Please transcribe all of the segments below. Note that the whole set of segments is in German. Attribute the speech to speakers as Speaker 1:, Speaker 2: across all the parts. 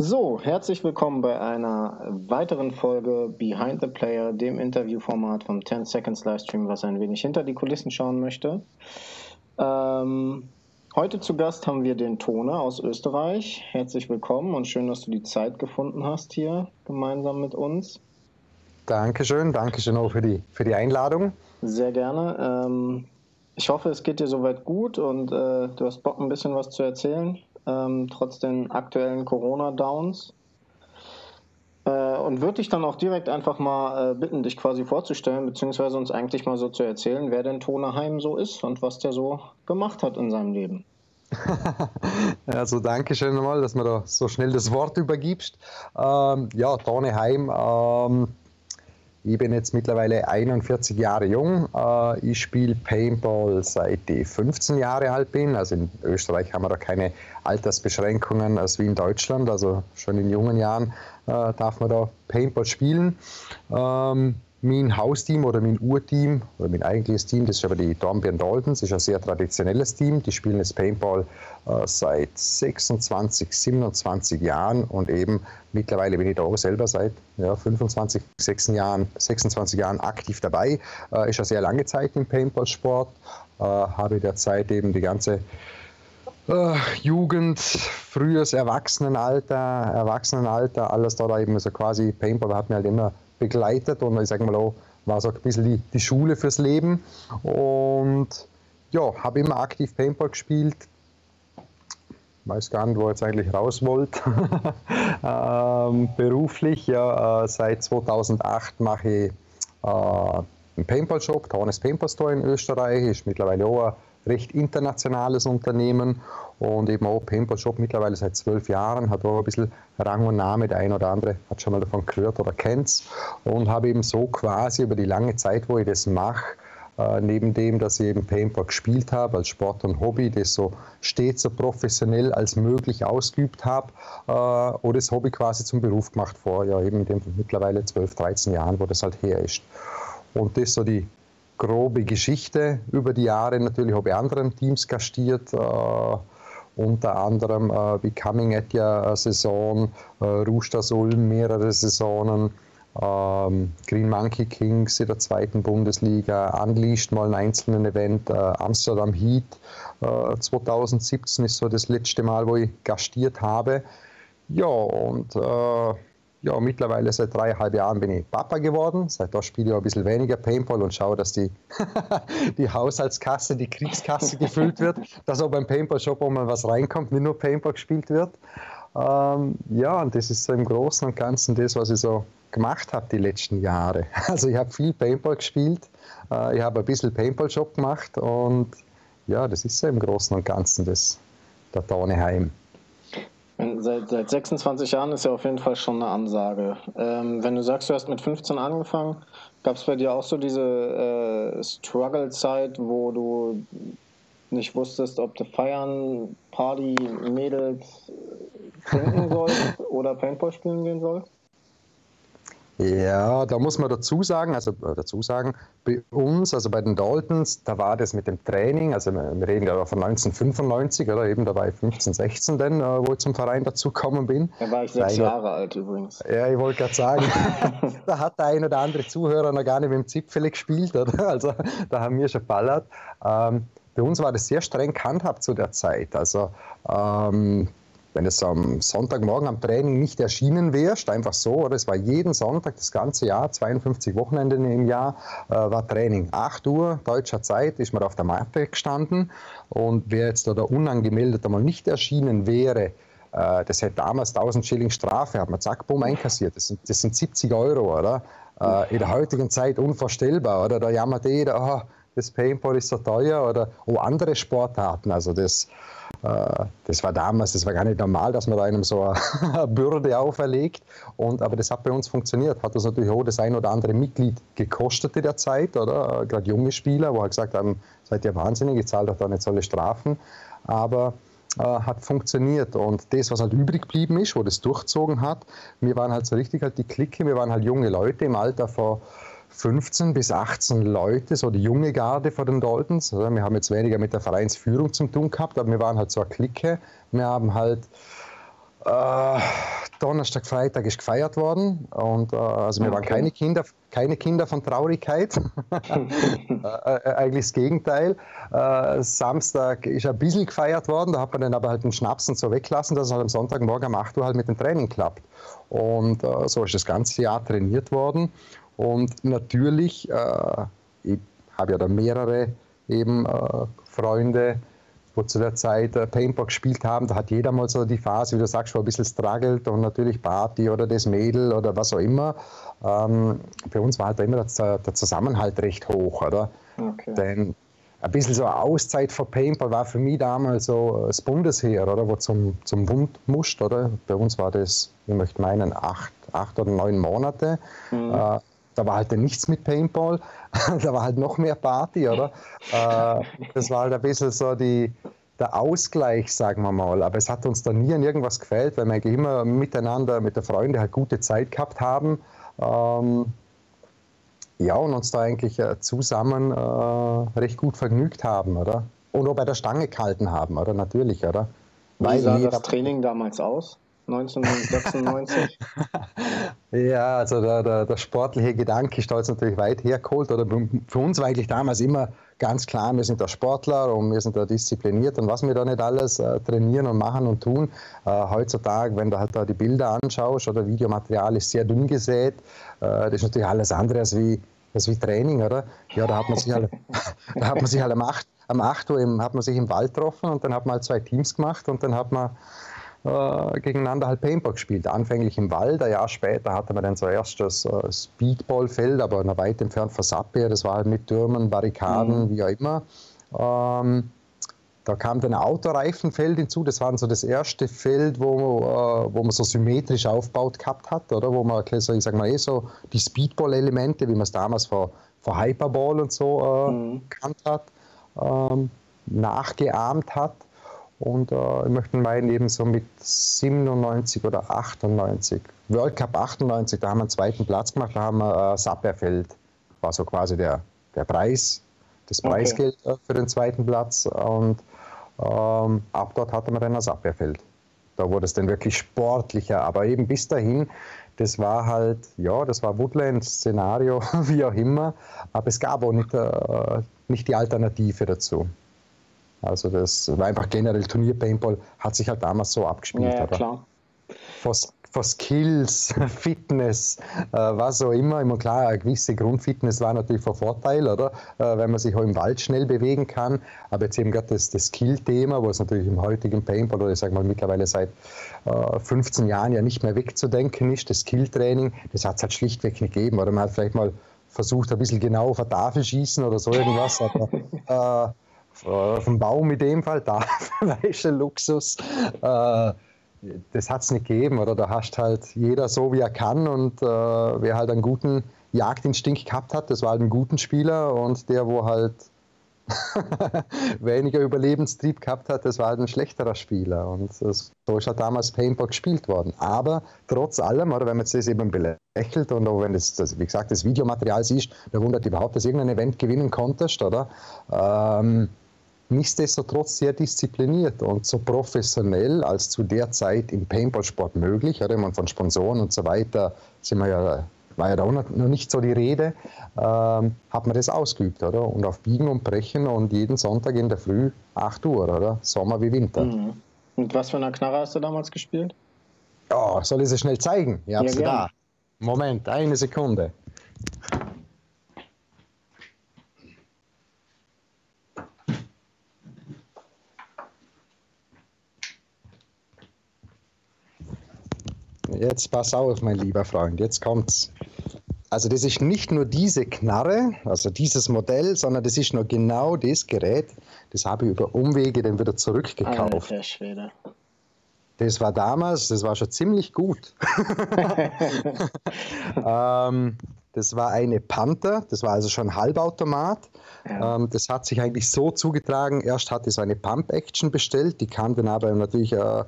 Speaker 1: So, herzlich willkommen bei einer weiteren Folge Behind the Player, dem Interviewformat vom 10 Seconds Livestream, was ein wenig hinter die Kulissen schauen möchte. Ähm, heute zu Gast haben wir den Tone aus Österreich. Herzlich willkommen und schön, dass du die Zeit gefunden hast hier gemeinsam mit uns.
Speaker 2: Dankeschön, Dankeschön auch für die, für die Einladung.
Speaker 1: Sehr gerne. Ähm, ich hoffe, es geht dir soweit gut und äh, du hast Bock, ein bisschen was zu erzählen ähm, trotz den aktuellen Corona-Downs. Äh, und würde dich dann auch direkt einfach mal äh, bitten, dich quasi vorzustellen, beziehungsweise uns eigentlich mal so zu erzählen, wer denn Toneheim so ist und was der so gemacht hat in seinem Leben.
Speaker 2: also danke schön nochmal, dass mir da so schnell das Wort übergibst. Ähm, ja, Toneheim, ähm, ich bin jetzt mittlerweile 41 Jahre jung. Äh, ich spiele Paintball seit ich 15 Jahre alt bin. Also in Österreich haben wir da keine Altersbeschränkungen als wie in Deutschland. Also schon in jungen Jahren äh, darf man da Paintball spielen. Ähm, mein Hausteam oder mein Urteam oder mein eigentliches Team, das ist aber die Dornbirn Daltons, ist ein sehr traditionelles Team. Die spielen das Paintball äh, seit 26, 27 Jahren und eben mittlerweile bin ich da auch selber seit ja, 25, 26 Jahren, 26 Jahren aktiv dabei. Äh, ist eine sehr lange Zeit im Paintball-Sport. Äh, habe derzeit eben die ganze äh, Jugend, frühes Erwachsenenalter, Erwachsenenalter, alles da, eben so quasi Paintball hat mir halt immer begleitet und ich sage mal auch, war so ein bisschen die, die Schule fürs Leben. Und ja, habe immer aktiv Paintball gespielt. Weiß gar nicht, wo ich jetzt eigentlich raus wollte. ähm, beruflich, ja, äh, seit 2008 mache ich äh, einen Paintball-Shop, Taunes Paintball Store in Österreich, ist mittlerweile auch ein recht internationales Unternehmen und eben auch Paintball Shop mittlerweile seit zwölf Jahren, hat auch ein bisschen Rang und Name, der ein oder andere hat schon mal davon gehört oder kennt es und habe eben so quasi über die lange Zeit, wo ich das mache, äh, neben dem, dass ich eben Paintball gespielt habe als Sport und Hobby, das so stets so professionell als möglich ausgeübt habe, äh, oder das Hobby quasi zum Beruf gemacht vor, ja eben in dem mittlerweile 12, 13 Jahren, wo das halt her ist. Und das so die grobe Geschichte über die Jahre. Natürlich habe ich anderen Teams gastiert, äh, unter anderem äh, Becoming at ja Saison, äh, Roosters Ulm mehrere Saisonen, ähm, Green Monkey Kings in der zweiten Bundesliga, Unleashed mal ein einzelnen Event, äh, Amsterdam Heat 2017 äh, ist so das letzte Mal, wo ich gastiert habe. Ja, und äh, ja, mittlerweile seit dreieinhalb Jahren bin ich Papa geworden. Seitdem spiele ich ein bisschen weniger Paintball und schaue, dass die, die Haushaltskasse, die Kriegskasse gefüllt wird, dass auch beim Paintball-Shop auch mal was reinkommt, nicht nur Paintball gespielt wird. Ähm, ja, und das ist so im Großen und Ganzen das, was ich so gemacht habe die letzten Jahre. Also ich habe viel Paintball gespielt, äh, ich habe ein bisschen Paintball-Shop gemacht und ja, das ist so im Großen und Ganzen das, der Tauneheim.
Speaker 1: Seit, seit 26 Jahren ist ja auf jeden Fall schon eine Ansage. Ähm, wenn du sagst, du hast mit 15 angefangen, gab es bei dir auch so diese äh, Struggle-Zeit, wo du nicht wusstest, ob du feiern, Party, Mädels trinken sollst oder Paintball spielen gehen sollst?
Speaker 2: Ja, da muss man dazu sagen, also äh, dazu sagen, bei uns, also bei den Daltons, da war das mit dem Training, also wir reden ja von 1995 oder eben da war ich 15, 16 dann, äh, wo ich zum Verein dazugekommen bin.
Speaker 1: Da war ich sechs Jahre alt übrigens.
Speaker 2: Ja, ich wollte gerade sagen, da hat der ein oder andere Zuhörer noch gar nicht mit dem Zipfel gespielt, oder? Also da haben wir schon ballert. Ähm, bei uns war das sehr streng gehandhabt zu der Zeit. Also ähm, wenn es am Sonntagmorgen am Training nicht erschienen wärst, einfach so, oder es war jeden Sonntag das ganze Jahr, 52 Wochenenden im Jahr, äh, war Training. 8 Uhr deutscher Zeit ist man auf der Matte gestanden und wer jetzt da unangemeldet einmal nicht erschienen wäre, äh, das hätte damals 1000 Schilling Strafe, hat man zack, bumm, einkassiert. Das sind, das sind 70 Euro, oder? Äh, in der heutigen Zeit unvorstellbar, oder? Da jammert jeder, oh, das Paintball ist so teuer, oder oh, andere Sportarten, also das das war damals, das war gar nicht normal, dass man da einem so eine Bürde auferlegt. Und, aber das hat bei uns funktioniert. Hat uns natürlich auch das ein oder andere Mitglied gekostet in der Zeit, oder? Äh, Gerade junge Spieler, wo halt gesagt haben, seid ihr wahnsinnig, ihr zahlt doch da nicht solche Strafen. Aber äh, hat funktioniert. Und das, was halt übrig geblieben ist, wo das durchzogen hat, wir waren halt so richtig halt die Clique, wir waren halt junge Leute im Alter von 15 bis 18 Leute, so die junge Garde vor den Daltons. Also wir haben jetzt weniger mit der Vereinsführung zu tun gehabt, aber wir waren halt so eine Clique. Wir haben halt äh, Donnerstag, Freitag ist gefeiert worden und äh, also wir okay. waren keine Kinder, keine Kinder von Traurigkeit. Äh, äh, eigentlich das Gegenteil. Äh, Samstag ist ein bisschen gefeiert worden, da hat man dann aber halt den Schnaps und so weglassen, dass es halt am Sonntagmorgen um 8 Uhr halt mit dem Training klappt. Und äh, so ist das ganze Jahr trainiert worden. Und natürlich, äh, ich habe ja da mehrere eben Freunde, wo zu der Zeit äh, Paintball gespielt haben, da hat jeder mal so die Phase, wie du sagst, wo ein bisschen struggelt und natürlich Party oder das Mädel oder was auch immer. Ähm, bei uns war halt immer der, der Zusammenhalt recht hoch, oder? Okay. Denn ein bisschen so eine Auszeit für Paintball war für mich damals so das Bundesheer, oder? Wo zum, zum Bund musst, oder? Bei uns war das, ich möchte meinen, acht, acht oder neun Monate. Mhm. Äh, da war halt nichts mit Paintball, da war halt noch mehr Party, oder? Äh, das war halt ein bisschen so die, der Ausgleich, sagen wir mal. Aber es hat uns da nie an irgendwas gefällt, weil wir eigentlich immer miteinander, mit den Freunden halt gute Zeit gehabt haben. Ähm, ja, und uns da eigentlich äh, zusammen äh, recht gut vergnügt haben, oder? Und auch bei der Stange gehalten haben, oder? Natürlich, oder?
Speaker 1: Wie sah das Training damals aus? 1996?
Speaker 2: ja, also der, der, der, sportliche Gedanke ist da jetzt natürlich weit hergeholt. Oder für uns war eigentlich damals immer ganz klar, wir sind da Sportler und wir sind da diszipliniert und was wir da nicht alles äh, trainieren und machen und tun. Äh, heutzutage, wenn du halt da die Bilder anschaust oder Videomaterial ist sehr dünn gesät, äh, das ist natürlich alles andere als wie, als wie Training, oder? Ja, da hat man sich halt, da hat man sich halt am 8, am 8 Uhr im, hat man sich im Wald getroffen und dann hat man halt zwei Teams gemacht und dann hat man äh, gegeneinander halt Paintball gespielt. Anfänglich im Wald, ein Jahr später hatte man dann zuerst das äh, Speedballfeld, aber noch weit entfernt von Sappe. Das war halt mit Türmen, Barrikaden, mhm. wie auch immer. Ähm, da kam dann ein Autoreifenfeld hinzu. Das war so das erste Feld, wo, äh, wo man so symmetrisch aufgebaut gehabt hat, oder? Wo man, so, ich sag mal, eh so die Speedball-Elemente, wie man es damals vor, vor Hyperball und so äh, mhm. gekannt hat, ähm, nachgeahmt hat. Und äh, ich möchte meinen, eben so mit 97 oder 98, World Cup 98, da haben wir einen zweiten Platz gemacht, da haben wir äh, Sapperfeld, war so quasi der, der Preis, das okay. Preisgeld äh, für den zweiten Platz. Und ähm, ab dort hatte man dann das Abwehrfeld. Da wurde es dann wirklich sportlicher. Aber eben bis dahin, das war halt, ja, das war Woodland-Szenario, wie auch immer. Aber es gab auch nicht, äh, nicht die Alternative dazu. Also das war einfach generell Turnier-Paintball, hat sich halt damals so abgespielt. Ja, klar. For, for Skills, Fitness, äh, was auch immer. Immer klar, eine gewisse Grundfitness war natürlich von Vorteil, oder? Äh, wenn man sich auch im Wald schnell bewegen kann. Aber jetzt eben gerade das, das Skill-Thema, was natürlich im heutigen Paintball oder ich sage mal mittlerweile seit äh, 15 Jahren ja nicht mehr wegzudenken ist, das Skill-Training, das hat es halt schlichtweg nicht gegeben. Oder man hat vielleicht mal versucht, ein bisschen genau auf der Tafel schießen oder so irgendwas. Aber, äh, auf dem Baum in dem Fall, da ist ein Luxus. Äh, das hat es nicht gegeben, oder? Da hast halt jeder so, wie er kann und äh, wer halt einen guten Jagdinstinkt gehabt hat, das war halt ein guter Spieler und der, wo halt weniger Überlebenstrieb gehabt hat, das war halt ein schlechterer Spieler. Und so ist halt damals Paintball gespielt worden. Aber trotz allem, oder wenn man das eben belächelt und auch wenn das, das wie gesagt, das Videomaterial siehst, da wundert überhaupt, dass du irgendein Event gewinnen konntest, oder? Ähm, nichtsdestotrotz sehr diszipliniert und so professionell als zu der Zeit im Paintball-Sport möglich. Oder man von Sponsoren und so weiter sind wir ja, war ja da noch nicht so die Rede, ähm, hat man das ausgeübt, oder? Und auf Biegen und Brechen und jeden Sonntag in der Früh 8 Uhr, oder? Sommer wie Winter.
Speaker 1: Mhm. Und was für eine Knarre hast du damals gespielt?
Speaker 2: Ja, soll ich sie schnell zeigen? Ich ja, da. Moment, eine Sekunde. Jetzt pass auf, mein lieber Freund, jetzt kommt's. Also das ist nicht nur diese Knarre, also dieses Modell, sondern das ist nur genau das Gerät, das habe ich über Umwege dann wieder zurückgekauft. Alter Schwede. Das war damals, das war schon ziemlich gut. ähm, das war eine Panther, das war also schon Halbautomat. Ja. Ähm, das hat sich eigentlich so zugetragen, erst hatte ich so eine Pump-Action bestellt, die kam dann aber natürlich äh,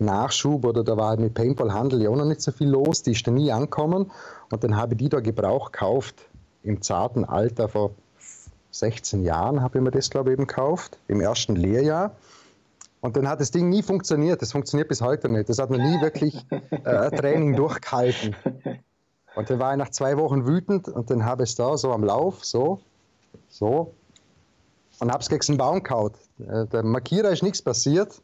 Speaker 2: Nachschub oder da war halt mit Paintball-Handel ja auch noch nicht so viel los, die ist da nie angekommen und dann habe ich die da Gebrauch gekauft im zarten Alter vor 16 Jahren habe ich mir das glaube ich eben gekauft, im ersten Lehrjahr Und dann hat das Ding nie funktioniert. Das funktioniert bis heute nicht. Das hat noch nie wirklich äh, Training durchgehalten. Und dann war ich nach zwei Wochen wütend und dann habe ich es da so am Lauf, so, so, und habe es gegen den Baum gehauen. Äh, der Markierer ist nichts passiert.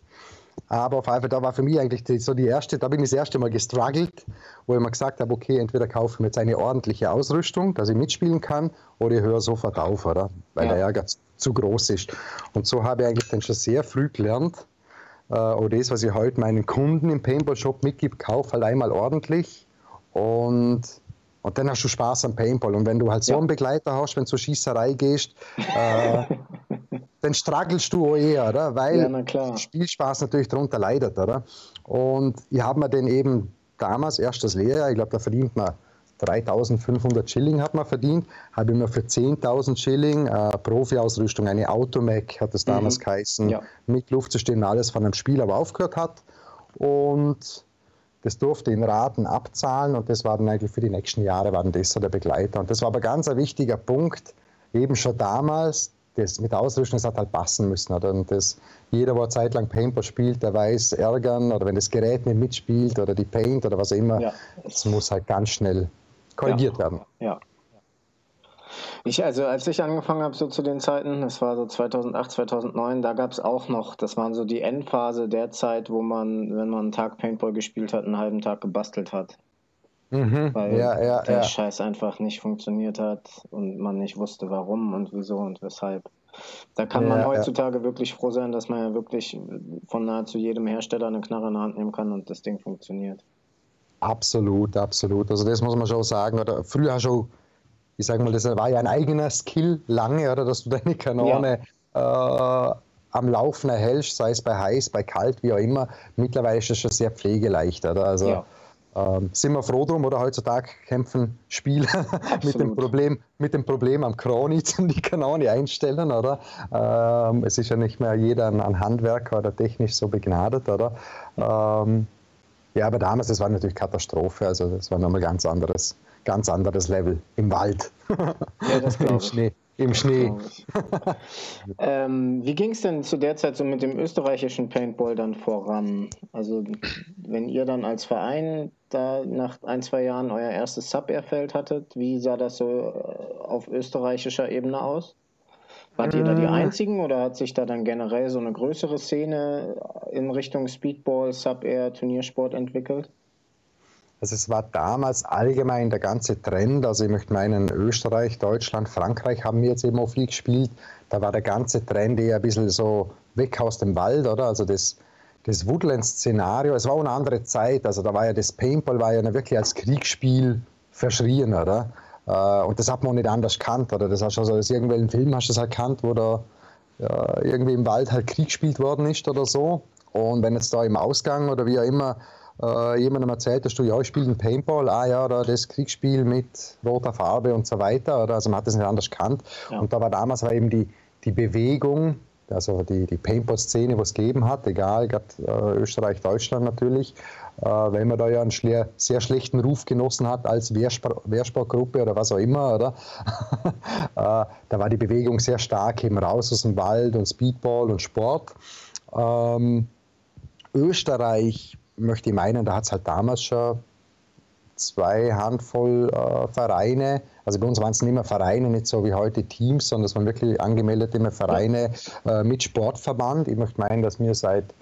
Speaker 2: Aber auf Fall, da war für mich eigentlich die, so die erste, da bin ich das erste Mal gestruggelt, wo ich mir gesagt habe, okay, entweder kaufe ich mir jetzt eine ordentliche Ausrüstung, dass ich mitspielen kann, oder ich höre sofort auf, oder? Weil ja. der Ärger zu groß ist. Und so habe ich eigentlich dann schon sehr früh gelernt, äh, oder das, was ich heute meinen Kunden im Paintball-Shop mitgebe, kauf halt einmal ordentlich und und dann hast du Spaß am Paintball. Und wenn du halt so einen Begleiter hast, wenn du zur Schießerei gehst, äh, dann strugglest du auch eher, oder? weil ja, Spielspaß natürlich darunter leidet. Oder? Und ich habe mir den eben damals, erstes Lehrjahr, ich glaube, da verdient man 3500 Schilling hat man verdient, habe ich mir für 10.000 Schilling äh, Profi-Ausrüstung, eine Automac hat es damals mhm. geheißen, ja. mit Luftsystem, alles von einem Spieler, aber aufgehört hat. Und das durfte in Raten abzahlen und das war dann eigentlich für die nächsten Jahre waren das so der Begleiter. Und das war aber ganz ein wichtiger Punkt, eben schon damals, das mit der Ausrüstung, das hat halt passen müssen. Oder? Und das, jeder, der eine Zeit lang Paintball spielt, der weiß, ärgern oder wenn das Gerät nicht mitspielt oder die Paint oder was auch immer, ja. das muss halt ganz schnell korrigiert
Speaker 1: ja.
Speaker 2: werden.
Speaker 1: Ja, ich, also als ich angefangen habe, so zu den Zeiten, das war so 2008, 2009, da gab es auch noch, das waren so die Endphase der Zeit, wo man, wenn man einen Tag Paintball gespielt hat, einen halben Tag gebastelt hat. Mhm, Weil ja, ja, der ja. Scheiß einfach nicht funktioniert hat und man nicht wusste, warum und wieso und weshalb. Da kann man heutzutage wirklich froh sein, dass man ja wirklich von nahezu jedem Hersteller eine Knarre in der Hand nehmen kann und das Ding funktioniert.
Speaker 2: Absolut, absolut. Also das muss man schon sagen. Oder früher schon ich sage mal, das war ja ein eigener Skill lange, oder, dass du deine Kanone äh, am Laufen erhältst, sei es bei heiß, bei kalt, wie auch immer. Mittlerweile ist das schon sehr pflegeleicht. Oder? Also, ja. Ähm, sind wir froh drum, oder heutzutage kämpfen Spieler mit dem, Problem, mit dem Problem am Kroni die Kanone einstellen. Oder? Ähm, es ist ja nicht mehr jeder ein Handwerker oder technisch so begnadet. Oder? Ähm, ja, aber damals, das war natürlich Katastrophe. Also das war nochmal ganz anderes ganz anderes Level im Wald. Ja, das Im Schnee. Im Schnee.
Speaker 1: ähm, wie ging es denn zu der Zeit so mit dem österreichischen Paintball dann voran? Also, wenn ihr dann als Verein da nach ein, zwei Jahren euer erstes Sub-Airfeld hattet, wie sah das so äh, auf österreichischer Ebene aus? Wart ihr da die äh. Einzigen oder hat sich da dann generell so eine größere Szene in Richtung Speedball, Sub-Air, Turniersport entwickelt?
Speaker 2: Also es war damals allgemein der ganze Trend, also ich möchte meinen, Österreich, Deutschland, Frankreich haben wir jetzt eben auch viel gespielt. Da war der ganze Trend eher ein bisschen so weg aus dem Wald, oder? Also das, das Woodland-Szenario, es war eine andere Zeit, also da war ja das Paintball war ja wirklich als Kriegsspiel verschrien, oder? Äh, und das hat man auch nicht anders kannt, oder? Das hast du also aus irgendwelchen Filmen hast du das halt kannt, wo da ja, irgendwie im Wald halt Krieg gespielt worden ist oder so. Und wenn jetzt da im Ausgang oder wie auch immer äh, jemandem erzählt hast, du, ja, ich spiele ein Paintball, ah ja, oder das Kriegsspiel mit roter Farbe und so weiter, oder, also man hat das nicht anders gekannt. Ja. Und da war damals war eben die, die Bewegung, also die, die Paintball-Szene, was es gegeben hat, egal, gerade äh, Österreich, Deutschland natürlich, äh, weil man da ja einen sehr, sehr schlechten Ruf genossen hat als Wehrspor Wehrsportgruppe oder was auch immer, oder? äh, da war die Bewegung sehr stark eben raus aus dem Wald und Speedball und Sport. Ähm, Österreich möchte ich meinen, da hat es halt damals schon zwei Handvoll äh, Vereine. Also bei uns waren es nicht mehr Vereine, nicht so wie heute Teams, sondern es waren wirklich angemeldete Vereine äh, mit Sportverband. Ich möchte meinen, dass wir seit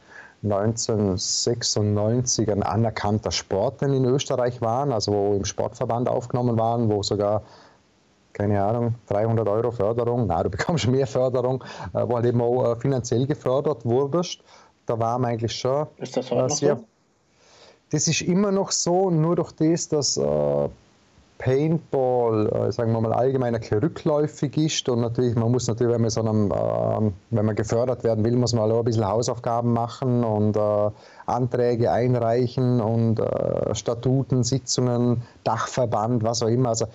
Speaker 2: 1996 ein anerkannter Sportler in Österreich waren, also wo im Sportverband aufgenommen waren, wo sogar keine Ahnung, 300 Euro Förderung, nein, du bekommst mehr Förderung, äh, wo halt eben auch äh, finanziell gefördert wurdest. Da waren wir eigentlich schon
Speaker 1: Ist das heute äh, sehr, so?
Speaker 2: Das ist immer noch so, nur durch das, dass äh, Paintball, äh, sagen wir mal, allgemein rückläufig ist und natürlich, man muss natürlich, wenn man, so einem, äh, wenn man gefördert werden will, muss man auch ein bisschen Hausaufgaben machen und äh, Anträge einreichen und äh, Statuten, Sitzungen, Dachverband, was auch immer. Also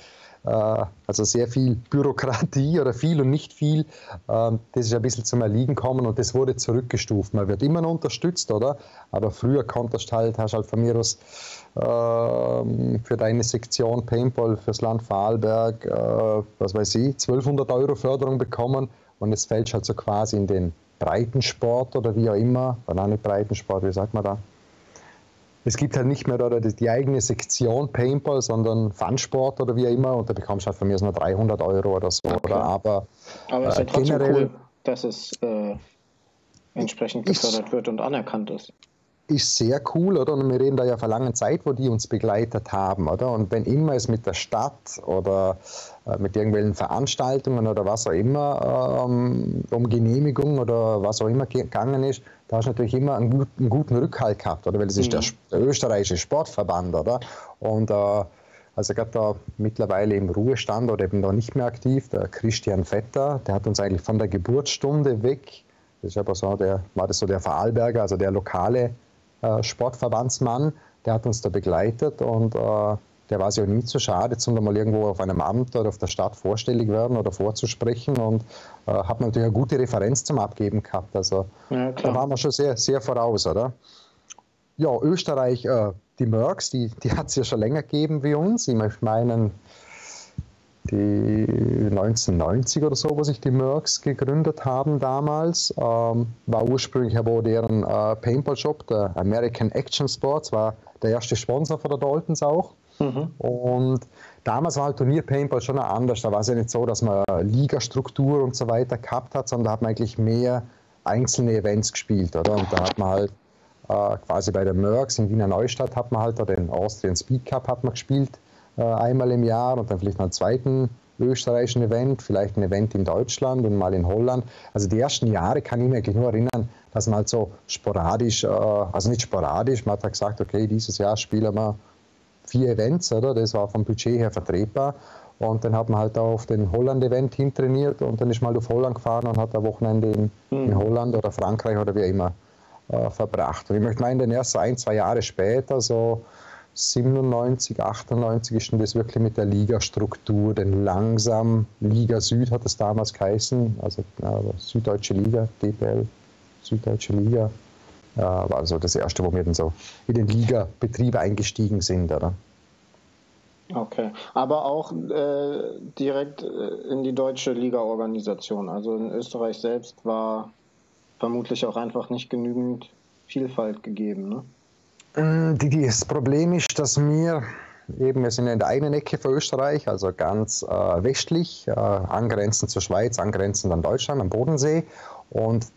Speaker 2: also sehr viel Bürokratie oder viel und nicht viel, ähm, das ist ein bisschen zum Erliegen gekommen und das wurde zurückgestuft. Man wird immer noch unterstützt, oder? Aber früher konntest halt, hast halt von mir aus ähm, für deine Sektion Paintball fürs Land Vorarlberg, äh, was weiß ich, 1200 Euro Förderung bekommen und es fällt halt so quasi in den Breitensport oder wie auch immer, oder auch nicht Breitensport, wie sagt man da? Es gibt halt nicht mehr oder die, eigene Sektion Paintball, sondern Funsport oder wie auch immer und da bekommst du halt von mir nur 300 Euro oder so. Okay. Oder? Aber,
Speaker 1: Aber es ist ja äh, trotzdem cool, dass es äh, entsprechend gefördert wird und anerkannt ist
Speaker 2: ist sehr cool, oder? Und wir reden da ja von langer Zeit, wo die uns begleitet haben, oder? Und wenn immer es mit der Stadt oder äh, mit irgendwelchen Veranstaltungen oder was auch immer ähm, um Genehmigung oder was auch immer gegangen ist, da hast du natürlich immer einen, gut, einen guten Rückhalt gehabt, oder? Weil das ist mhm. der, der, österreichische Sportverband, oder? Und äh, also gerade da mittlerweile im Ruhestand oder eben da nicht mehr aktiv, der Christian Vetter, der hat uns eigentlich von der Geburtsstunde weg, das ist aber so, der war das so der Vorarlberger, also der lokale äh, Sportverbandsmann, der hat uns da begleitet und äh, der war sich auch nie zu schade, zum mal irgendwo auf einem Amt oder auf der Stadt vorstellig werden oder vorzusprechen und äh, hat natürlich eine gute Referenz zum Abgeben gehabt. Also ja, da waren wir schon sehr, sehr voraus, oder? Ja, Österreich, äh, die Mercs, die, die hat es ja schon länger gegeben wie uns. Ich meine, die 1990 oder so, wo sich die Mercs gegründet haben damals, ähm, war ursprünglich aber deren äh, Paintball-Shop, der American Action Sports, war der erste Sponsor von der Daltons auch. Mhm. Und damals war halt Turnier Paintball schon anders. Da war es ja nicht so, dass man Ligastruktur und so weiter gehabt hat, sondern da hat man eigentlich mehr einzelne Events gespielt, oder? Und da hat man halt äh, quasi bei der Mercs in Wiener Neustadt hat man halt den Austrian Speed Cup hat man gespielt äh, einmal im Jahr und dann vielleicht noch einen zweiten österreichischen Event, vielleicht ein Event in Deutschland und mal in Holland. Also die ersten Jahre kann ich mich eigentlich nur erinnern, dass man halt so sporadisch, äh, also nicht sporadisch, man hat halt gesagt, okay, dieses Jahr spielen wir vier Events, oder? Das war vom Budget her vertretbar. Und dann hat man halt auf den Holland-Event hintrainiert und dann ist man halt auf Holland gefahren und hat ein Wochenende in, in mhm. Holland oder Frankreich oder wie immer äh, verbracht. Und ich möchte meinen, erst so ein, zwei Jahre später, so 97, 98 ist das wirklich mit der Ligastruktur, denn langsam, Liga Süd hat es damals geheißen, also äh, Süddeutsche Liga, DPL, Süddeutsche Liga, war also das erste, wo wir dann so in den Ligabetrieb eingestiegen sind. Oder?
Speaker 1: Okay, aber auch äh, direkt äh, in die deutsche Liga-Organisation. Also in Österreich selbst war vermutlich auch einfach nicht genügend Vielfalt gegeben. Ne?
Speaker 2: Mm, das Problem ist, dass wir eben, wir sind in der einen Ecke von Österreich, also ganz äh, westlich, äh, angrenzend zur Schweiz, angrenzend an Deutschland, am Bodensee. Und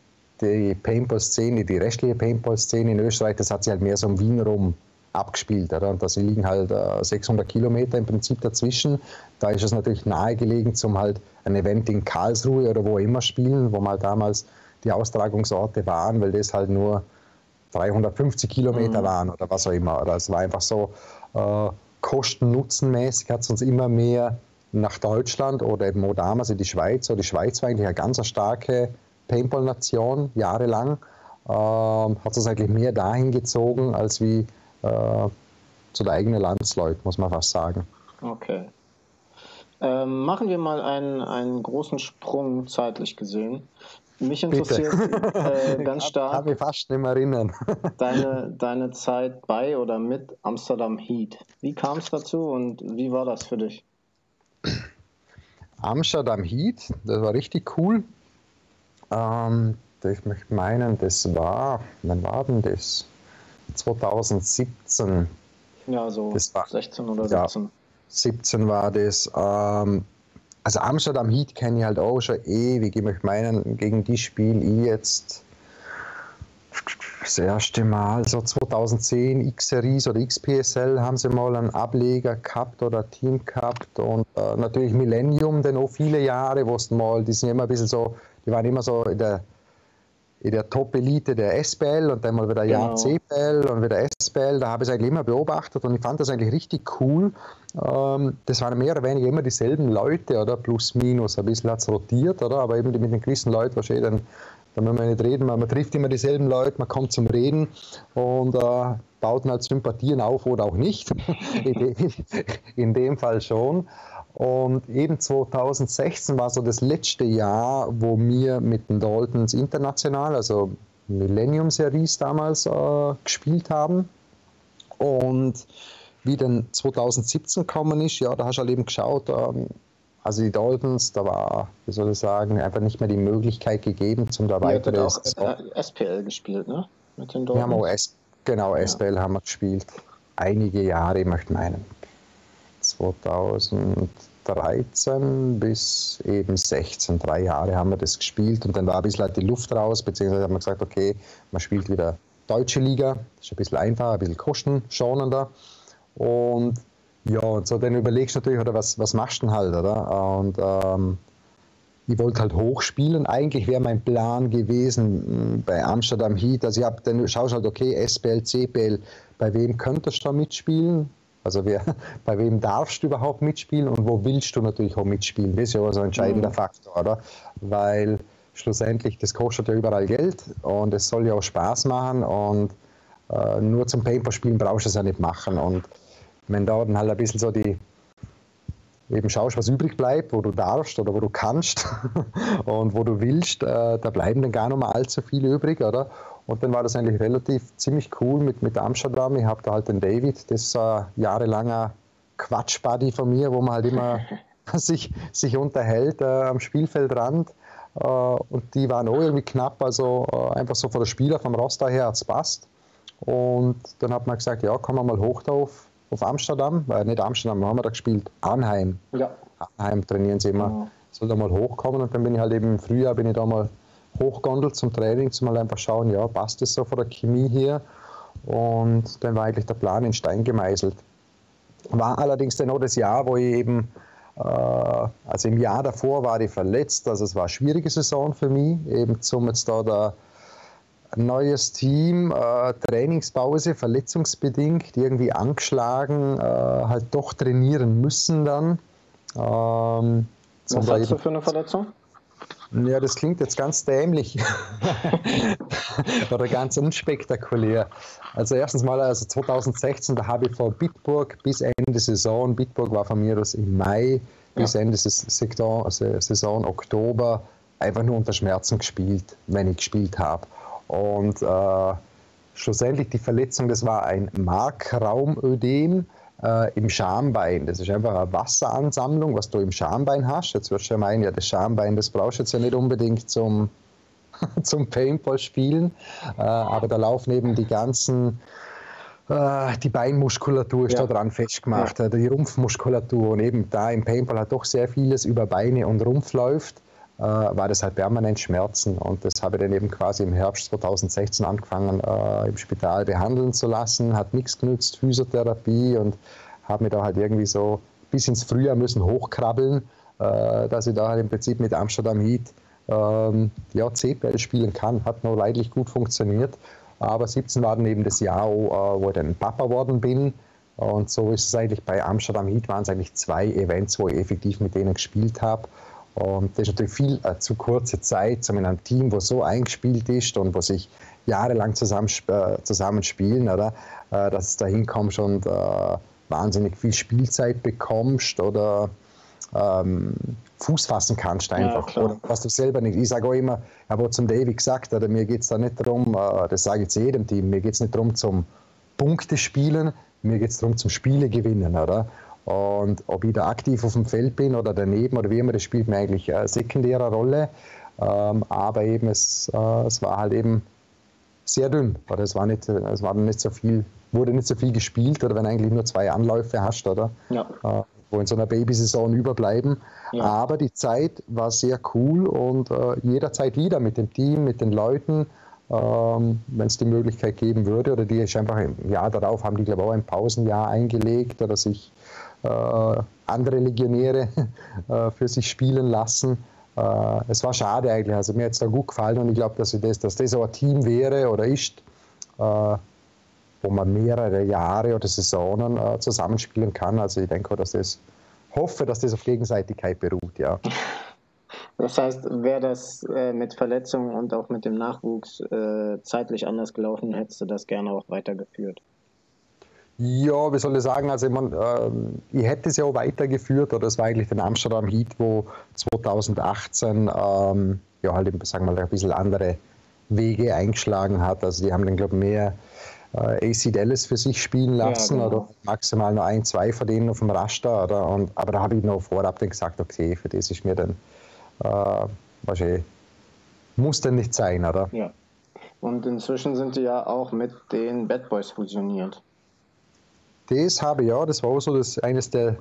Speaker 2: die Paintball-Szene, die restliche Paintball-Szene in Österreich, das hat sich halt mehr so um Wien rum abgespielt. Oder? Und da liegen halt äh, 600 Kilometer im Prinzip dazwischen. Da ist es natürlich nahegelegen, zum halt ein Event in Karlsruhe oder wo immer spielen, wo mal damals die Austragungsorte waren, weil das halt nur 350 Kilometer mhm. waren oder was auch immer. Oder es war einfach so äh, kosten-nutzen-mäßig hat es uns immer mehr nach Deutschland oder eben damals in die Schweiz. Oder die Schweiz war eigentlich eine ganz starke Paintball-Nation, jahrelang. Ähm, hat es eigentlich mehr dahin gezogen, als wie äh, zu der eigenen Landsleute, muss man fast sagen.
Speaker 1: Okay. Ähm, machen wir mal einen, einen großen Sprung zeitlich gesehen. Mich interessiert äh, ganz stark. Ich
Speaker 2: kann mich fast nicht mehr erinnern.
Speaker 1: deine, deine Zeit bei oder mit Amsterdam Heat. Wie kam es dazu und wie war das für dich?
Speaker 2: Amsterdam Heat, das war richtig cool. Ähm, ich möchte meinen, das war, wann war denn das? 2017.
Speaker 1: Ja, so das war, 16 oder 17. Ja,
Speaker 2: 17 war das. Ähm, also Amsterdam Heat kenne ich halt auch schon ewig. Ich möchte meinen, gegen die spiele ich jetzt das erste Mal, so 2010 X-Series oder XPSL haben sie mal einen Ableger gehabt oder ein Team gehabt und äh, natürlich Millennium, denn auch viele Jahre, wo es mal, die sind immer ein bisschen so, die waren immer so in der in der Top-Elite der SBL und dann mal wieder genau. Jahr CBL und wieder SBL. Da habe ich es eigentlich immer beobachtet und ich fand das eigentlich richtig cool. Ähm, das waren mehr oder weniger immer dieselben Leute, oder? Plus, minus. Ein bisschen hat es rotiert, oder? Aber eben mit den gewissen Leuten, wahrscheinlich dann, da müssen wir nicht reden, man, man, trifft immer dieselben Leute, man kommt zum Reden und äh, baut halt Sympathien auf oder auch nicht. in, de, in dem Fall schon. Und eben 2016 war so das letzte Jahr, wo wir mit den Daltons international, also Millennium Series damals äh, gespielt haben. Und wie dann 2017 gekommen ist, ja, da hast du halt eben geschaut, ähm, also die Dolphins, da war, wie soll ich sagen, einfach nicht mehr die Möglichkeit gegeben, zum da weitere.
Speaker 1: Ihr auch äh, SPL gespielt, ne?
Speaker 2: Mit den Dolphins. Wir haben auch S genau, ja. SPL haben wir gespielt. Einige Jahre, ich möchte meinen. 2013 bis eben 16, drei Jahre haben wir das gespielt und dann war ein bisschen halt die Luft raus, beziehungsweise haben wir gesagt, okay, man spielt wieder deutsche Liga, das ist ein bisschen einfacher, ein bisschen kostenschonender und ja, und so dann überlegst du natürlich, oder was, was machst du denn halt, oder? Und ähm, ich wollte halt hochspielen. Eigentlich wäre mein Plan gewesen hm, bei Amsterdam Heat. Also ich habe dann schaust halt, okay, SPL, CPL, bei wem könntest du da mitspielen? Also wer, bei wem darfst du überhaupt mitspielen und wo willst du natürlich auch mitspielen? Das ist ja so ein entscheidender mhm. Faktor, oder? Weil schlussendlich, das kostet ja überall Geld und es soll ja auch Spaß machen und äh, nur zum Paintball-Spielen brauchst du es ja nicht machen. Und wenn da dann halt ein bisschen so die, eben schaust, was übrig bleibt, wo du darfst oder wo du kannst und wo du willst, äh, da bleiben dann gar nicht mehr allzu viele übrig, oder? Und dann war das eigentlich relativ ziemlich cool mit, mit Amsterdam. Ich habe da halt den David, das ist ein jahrelanger Quatschbuddy von mir, wo man halt immer sich, sich unterhält äh, am Spielfeldrand. Äh, und die waren auch irgendwie knapp, also äh, einfach so von der Spieler, vom Roster her hat es passt. Und dann hat man gesagt, ja, kommen wir mal hoch da auf, Amsterdam, weil nicht Amsterdam, haben wir da gespielt, Arnheim. Ja. Arnheim trainieren sie immer. Ja. Soll da mal hochkommen und dann bin ich halt eben im Frühjahr bin ich da mal hochgondelt zum Training, zum mal einfach schauen, ja, passt das so von der Chemie hier? Und dann war eigentlich der Plan in Stein gemeißelt. War allerdings dann auch das Jahr, wo ich eben, äh, also im Jahr davor war ich verletzt, also es war eine schwierige Saison für mich, eben zum jetzt da der neues Team, äh, Trainingspause, verletzungsbedingt, irgendwie angeschlagen, äh, halt doch trainieren müssen dann.
Speaker 1: Ähm, Was hast du für eine Verletzung?
Speaker 2: Ja, das klingt jetzt ganz dämlich oder ganz unspektakulär. Also erstens mal, also 2016, da habe ich vor Bitburg bis Ende Saison, Bitburg war von mir aus im Mai bis Ende Saison, also Saison Oktober, einfach nur unter Schmerzen gespielt, wenn ich gespielt habe. Und äh, schlussendlich die Verletzung, das war ein Markraumödem äh, im Schambein. Das ist einfach eine Wasseransammlung, was du im Schambein hast. Jetzt wirst du ja meinen, ja, das Schambein, das brauchst du jetzt ja nicht unbedingt zum, zum Paintball-Spielen. Äh, aber da laufen eben die ganzen äh, die Beinmuskulatur ist ja. da dran festgemacht, ja. die Rumpfmuskulatur und eben da im Paintball hat doch sehr vieles über Beine und Rumpf läuft. Äh, war das halt permanent Schmerzen. Und das habe ich dann eben quasi im Herbst 2016 angefangen, äh, im Spital behandeln zu lassen. Hat nichts genützt, Physiotherapie und habe mir da halt irgendwie so bis ins Frühjahr müssen hochkrabbeln, äh, dass ich da halt im Prinzip mit Amsterdam Heat ähm, ja, CPL spielen kann. Hat noch leidlich gut funktioniert. Aber 17 war dann eben das Jahr, wo ich dann Papa geworden bin. Und so ist es eigentlich bei Amsterdam Heat waren es eigentlich zwei Events, wo ich effektiv mit denen gespielt habe. Und das ist natürlich viel äh, zu kurze Zeit, um in einem Team, das so eingespielt ist und wo sich jahrelang zusammen, äh, zusammen spielen, oder, äh, dass du da hinkommst und äh, wahnsinnig viel Spielzeit bekommst oder ähm, Fuß fassen kannst einfach. Ja, oder was du selber nicht. Ich sage auch immer, ich habe zum David gesagt, oder, mir geht es da nicht darum, äh, das sage ich zu jedem Team, mir geht es nicht darum zum Punkte spielen, mir geht es darum zum Spiele gewinnen. Oder? Und ob ich da aktiv auf dem Feld bin oder daneben oder wie immer, das spielt mir eigentlich eine sekundäre Rolle. Ähm, aber eben, es, äh, es war halt eben sehr dünn. Oder es war nicht, es war nicht so viel, wurde nicht so viel gespielt, oder wenn eigentlich nur zwei Anläufe hast, oder? Ja. Äh, wo in so einer Babysaison überbleiben. Ja. Aber die Zeit war sehr cool und äh, jederzeit wieder mit dem Team, mit den Leuten, ähm, wenn es die Möglichkeit geben würde. Oder die ist einfach im Jahr darauf, haben die, glaube ich, auch ein Pausenjahr eingelegt oder sich äh, andere Legionäre äh, für sich spielen lassen. Äh, es war schade eigentlich. Also mir hat es da gut gefallen und ich glaube, dass, das, dass das auch ein Team wäre oder ist, wo man mehrere Jahre oder Saisonen zusammenspielen kann. Also ich denke, dass das hoffe, dass das auf Gegenseitigkeit beruht, ja.
Speaker 1: Das heißt, wäre das äh, mit Verletzungen und auch mit dem Nachwuchs äh, zeitlich anders gelaufen, hättest du das gerne auch weitergeführt?
Speaker 2: Ja, wie soll ich sagen, also ich, mein, äh, ich hätte es ja auch weitergeführt, oder es war eigentlich den Amsterdam Heat, wo 2018 ähm, ja halt, sagen wir mal, ein bisschen andere Wege eingeschlagen hat. Also die haben dann, glaube ich, mehr äh, AC Dallas für sich spielen lassen ja, genau. oder maximal nur ein, zwei von denen auf dem Raster. Oder, und, aber da habe ich noch vorab dann gesagt, okay, für das ist mir dann äh, wahrscheinlich, muss denn nicht sein, oder?
Speaker 1: Ja. Und inzwischen sind die ja auch mit den Bad Boys fusioniert.
Speaker 2: Das habe ich ja, das war auch so das, eines der,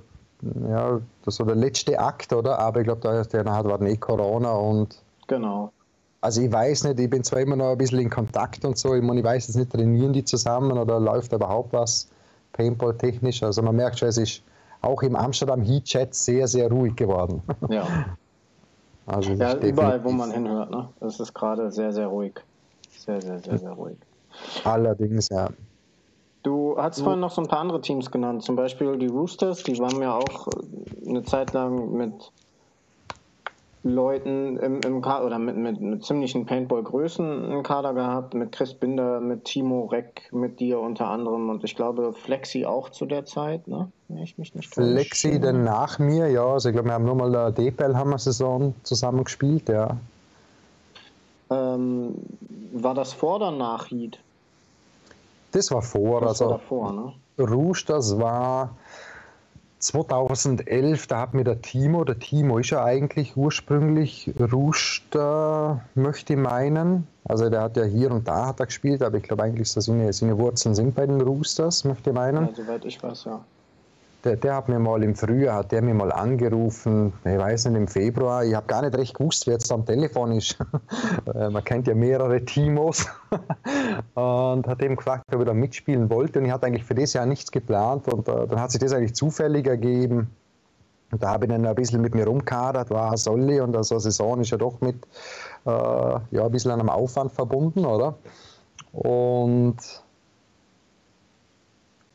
Speaker 2: ja, das so der letzte Akt, oder? Aber ich glaube, da danach war eh Corona und.
Speaker 1: Genau.
Speaker 2: Also ich weiß nicht, ich bin zwar immer noch ein bisschen in Kontakt und so, ich, meine, ich weiß jetzt nicht, trainieren die zusammen oder läuft überhaupt was Paintball-technisch. Also man merkt schon, es ist auch im Amsterdam Heat-Chat sehr, sehr ruhig geworden.
Speaker 1: Ja. Also ja, überall, wo man hinhört, ne? Das ist gerade sehr, sehr ruhig. Sehr, sehr, sehr, sehr ruhig.
Speaker 2: Allerdings, ja.
Speaker 1: Du hast vorhin noch so ein paar andere Teams genannt, zum Beispiel die Roosters, die waren ja auch eine Zeit lang mit Leuten im, im Kader oder mit, mit, mit ziemlichen Paintball-Größen im Kader gehabt, mit Chris Binder, mit Timo Reck, mit dir unter anderem und ich glaube Flexi auch zu der Zeit, ne?
Speaker 2: Wenn ich mich nicht Flexi dann nach mir, ja. Also ich glaube, wir haben nur mal eine DPL-Hammer-Saison zusammen gespielt, ja.
Speaker 1: Ähm, war das vor oder nach Heat?
Speaker 2: Das war vor, das also war davor, ne? Rouge, das war 2011, da hat mir der Timo, der Timo ist ja eigentlich ursprünglich Ruster, möchte ich meinen. Also der hat ja hier und da hat er gespielt, aber ich glaube eigentlich, dass seine, seine Wurzeln sind bei den Roosters, möchte ich meinen. Ja,
Speaker 1: soweit ich weiß, ja.
Speaker 2: Der, der, hat mir mal im Frühjahr, hat der mir mal angerufen, ich weiß nicht, im Februar, ich habe gar nicht recht gewusst, wer jetzt am Telefon ist. Äh, man kennt ja mehrere Timos. und hat eben gefragt, ob er da mitspielen wollte und ich hatte eigentlich für das Jahr nichts geplant und uh, dann hat sich das eigentlich zufällig ergeben. Und da habe ich dann ein bisschen mit mir rumkadert, war Solli und also Saison ist ja doch mit äh, ja, ein bisschen einem Aufwand verbunden, oder? Und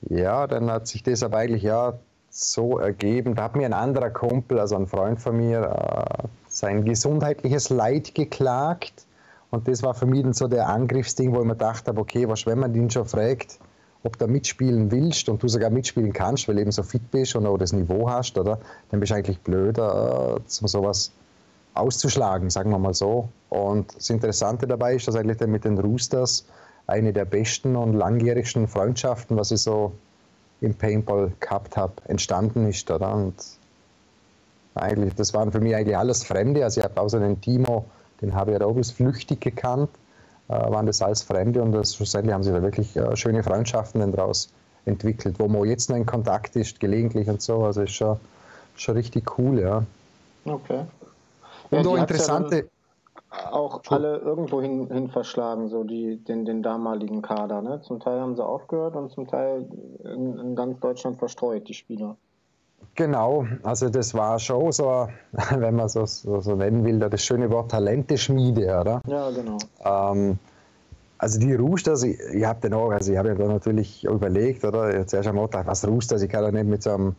Speaker 2: ja, dann hat sich das aber eigentlich ja so ergeben. Da hat mir ein anderer Kumpel, also ein Freund von mir, äh, sein gesundheitliches Leid geklagt. Und das war für mich dann so der Angriffsding, wo ich mir dachte, okay, was, wenn man den schon fragt, ob du mitspielen willst und du sogar mitspielen kannst, weil eben so fit bist und auch das Niveau hast, oder? Dann bist du eigentlich blöder, äh, um sowas auszuschlagen, sagen wir mal so. Und das Interessante dabei ist, dass eigentlich dann mit den Roosters eine der besten und langjährigsten Freundschaften, was ich so im Paintball gehabt habe, entstanden ist. Oder? Und eigentlich, das waren für mich eigentlich alles Fremde. Also ich habe außer den Timo, den habe ich ja flüchtig gekannt, äh, waren das alles Fremde und das, schlussendlich haben sich da wirklich äh, schöne Freundschaften daraus entwickelt, wo man jetzt noch in Kontakt ist, gelegentlich und so. Also ist schon, schon richtig cool, ja.
Speaker 1: Okay.
Speaker 2: Und ja, auch interessante
Speaker 1: auch alle irgendwo hin, hin verschlagen, so die, den, den damaligen Kader. Ne? Zum Teil haben sie aufgehört und zum Teil in, in ganz Deutschland verstreut, die Spieler.
Speaker 2: Genau, also das war schon so, wenn man so, so, so nennen will, das schöne Wort Talenteschmiede, oder?
Speaker 1: Ja, genau.
Speaker 2: Ähm, also die Roosters, ich, ich habe den auch, also ich habe ja da natürlich überlegt, oder? Jetzt erst einmal gedacht, was Roosters, ich kann ja nicht mit so einem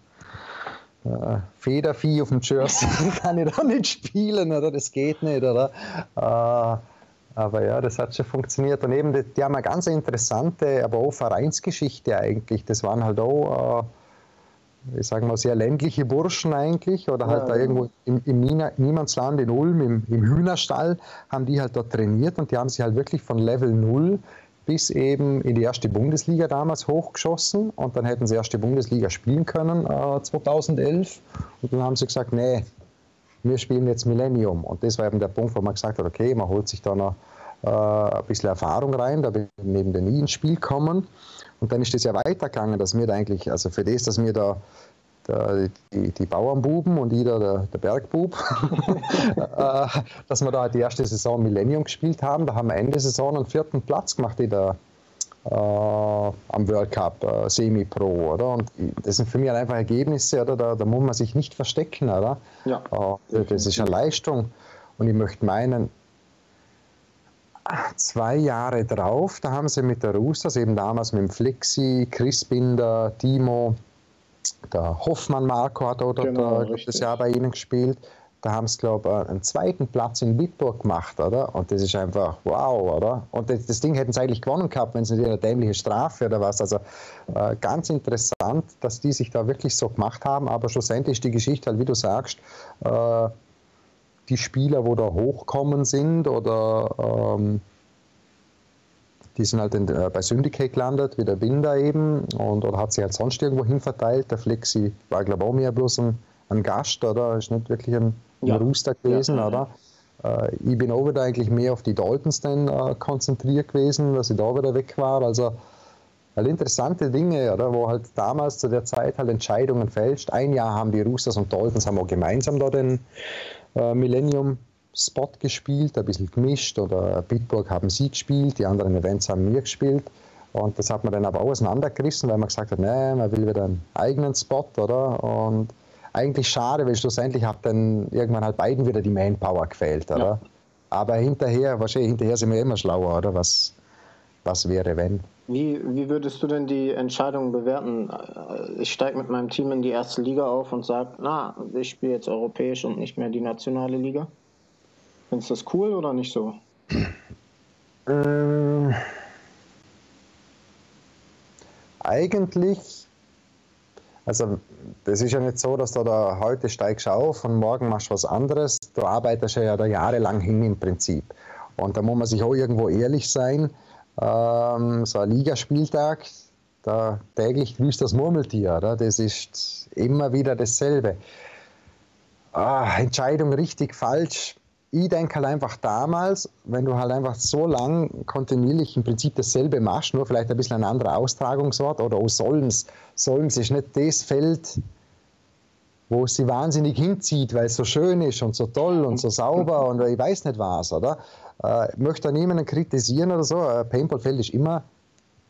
Speaker 2: äh, Federvieh auf dem Jersey kann ich da nicht spielen, oder? Das geht nicht, oder? Äh, aber ja, das hat schon funktioniert. Und eben, die, die, haben eine ganz interessante, aber auch Vereinsgeschichte eigentlich. Das waren halt auch, äh, ich sage mal, sehr ländliche Burschen eigentlich, oder halt ja, da irgendwo im, im Niemandsland in Ulm, im, im Hühnerstall, haben die halt dort trainiert und die haben sich halt wirklich von Level 0 bis eben in die erste Bundesliga damals hochgeschossen. Und dann hätten sie erste Bundesliga spielen können äh, 2011 und dann haben sie gesagt, nee, wir spielen jetzt Millennium. Und das war eben der Punkt, wo man gesagt hat, okay, man holt sich da noch äh, ein bisschen Erfahrung rein, da wir neben der nie ins Spiel kommen und dann ist das ja weitergegangen, dass wir da eigentlich, also für das, dass wir da der, die, die Bauernbuben und jeder der, der Bergbub, äh, dass wir da die erste Saison Millennium gespielt haben. Da haben wir Ende Saison einen vierten Platz gemacht in der, äh, am World Cup äh, Semi-Pro, oder? Und das sind für mich einfach Ergebnisse, oder? Da, da muss man sich nicht verstecken, oder?
Speaker 1: Ja.
Speaker 2: Äh, das ist eine Leistung. Und ich möchte meinen, zwei Jahre drauf, da haben sie mit der Roosters, eben damals mit dem Flexi, Chris Binder, Timo, der Hoffmann Marco hat oder genau, da, das Jahr bei ihnen gespielt. Da haben sie, glaube ich, einen zweiten Platz in Bitburg gemacht, oder? Und das ist einfach wow, oder? Und das, das Ding hätten sie eigentlich gewonnen gehabt, wenn es nicht eine dämliche Strafe oder was. Also äh, ganz interessant, dass die sich da wirklich so gemacht haben. Aber schlussendlich ist die Geschichte halt, wie du sagst, äh, die Spieler, wo da hochkommen sind oder ähm, die sind halt in, äh, bei Syndicate gelandet, wie der Binder eben, und oder hat sich halt sonst irgendwo hin verteilt. Der Flexi war, glaube ich, auch mehr bloß ein, ein Gast, oder? Ist nicht wirklich ein, ein ja. Rooster gewesen, ja. oder? Äh, ich bin auch wieder eigentlich mehr auf die Daltons dann äh, konzentriert gewesen, dass ich da wieder weg war. Also halt interessante Dinge, oder? wo halt damals zu der Zeit halt Entscheidungen fälscht. Ein Jahr haben die Roosters und Daltons haben auch gemeinsam da den äh, Millennium Spot gespielt, ein bisschen gemischt oder Bitburg haben sie gespielt, die anderen Events haben wir gespielt. Und das hat man dann aber auch auseinandergerissen, weil man gesagt hat, nee, man will wieder einen eigenen Spot, oder? Und eigentlich schade, weil schlussendlich hat dann irgendwann halt beiden wieder die Manpower gefehlt, oder? Ja. Aber hinterher, wahrscheinlich hinterher sind wir immer schlauer, oder? Was, was wäre, wenn?
Speaker 1: Wie, wie würdest du denn die Entscheidung bewerten? Ich steige mit meinem Team in die erste Liga auf und sage, na, ich spiele jetzt europäisch und nicht mehr die nationale Liga? Findest du das cool oder nicht so?
Speaker 2: Ähm, eigentlich, also das ist ja nicht so, dass du da heute steigst auf und morgen machst du was anderes. Du arbeitest ja da jahrelang hin im Prinzip. Und da muss man sich auch irgendwo ehrlich sein. Ähm, so ein Ligaspieltag, da täglich grüßt das Murmeltier. Oder? Das ist immer wieder dasselbe. Ah, Entscheidung richtig, falsch ich denke halt einfach damals, wenn du halt einfach so lang kontinuierlich im Prinzip dasselbe machst, nur vielleicht ein bisschen ein anderer Austragungsort oder auch Solms. Solms ist nicht das Feld, wo sie wahnsinnig hinzieht, weil es so schön ist und so toll und so sauber und ich weiß nicht was, oder? Äh, ich möchte da niemanden kritisieren oder so. Ein Paintballfeld ist immer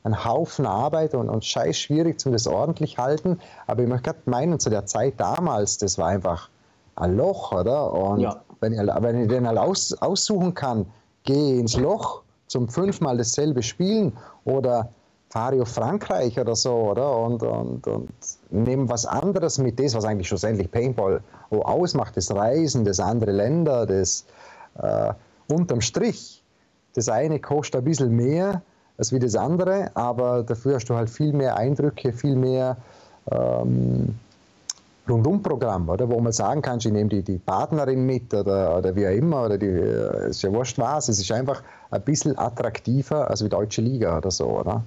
Speaker 2: ein Haufen Arbeit und, und scheiß schwierig, zum das ordentlich halten. Aber ich möchte gerade meinen, zu der Zeit damals, das war einfach ein Loch, oder? Und ja. Wenn, ich, wenn ich den halt aus, aussuchen kann, gehe ins Loch zum fünfmal dasselbe spielen oder auf Frankreich oder so, oder? Und, und, und nehme was anderes mit, das, was eigentlich schlussendlich Paintball auch ausmacht, das Reisen, das andere Länder, das äh, unterm Strich. Das eine kostet ein bisschen mehr als wie das andere, aber dafür hast du halt viel mehr Eindrücke, viel mehr ähm, Rundumprogramm, oder? wo man sagen kann, ich nehme die, die Partnerin mit oder, oder wie auch immer, oder die, äh, ist ja wurscht was, es ist einfach ein bisschen attraktiver als die deutsche Liga oder so, oder?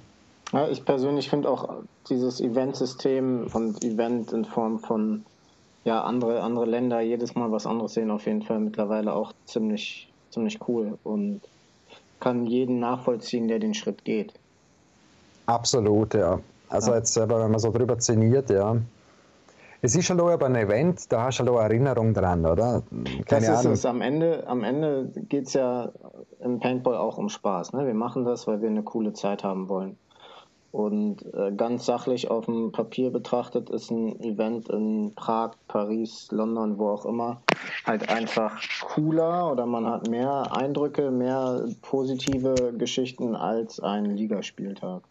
Speaker 1: Ja, ich persönlich finde auch dieses Eventsystem und Event in Form von ja, andere, andere Länder jedes Mal was anderes sehen, auf jeden Fall mittlerweile auch ziemlich, ziemlich cool und kann jeden nachvollziehen, der den Schritt geht.
Speaker 2: Absolut, ja. Also ja. jetzt, wenn man so drüber szeniert, ja, es ist halt auch aber ein Event, da hast du halt auch Erinnerung dran, oder?
Speaker 1: Keine das Ahnung. ist es. Am Ende, am Ende geht es ja im Paintball auch um Spaß. Ne? Wir machen das, weil wir eine coole Zeit haben wollen. Und äh, ganz sachlich auf dem Papier betrachtet ist ein Event in Prag, Paris, London, wo auch immer, halt einfach cooler oder man hat mehr Eindrücke, mehr positive Geschichten als ein Ligaspieltag.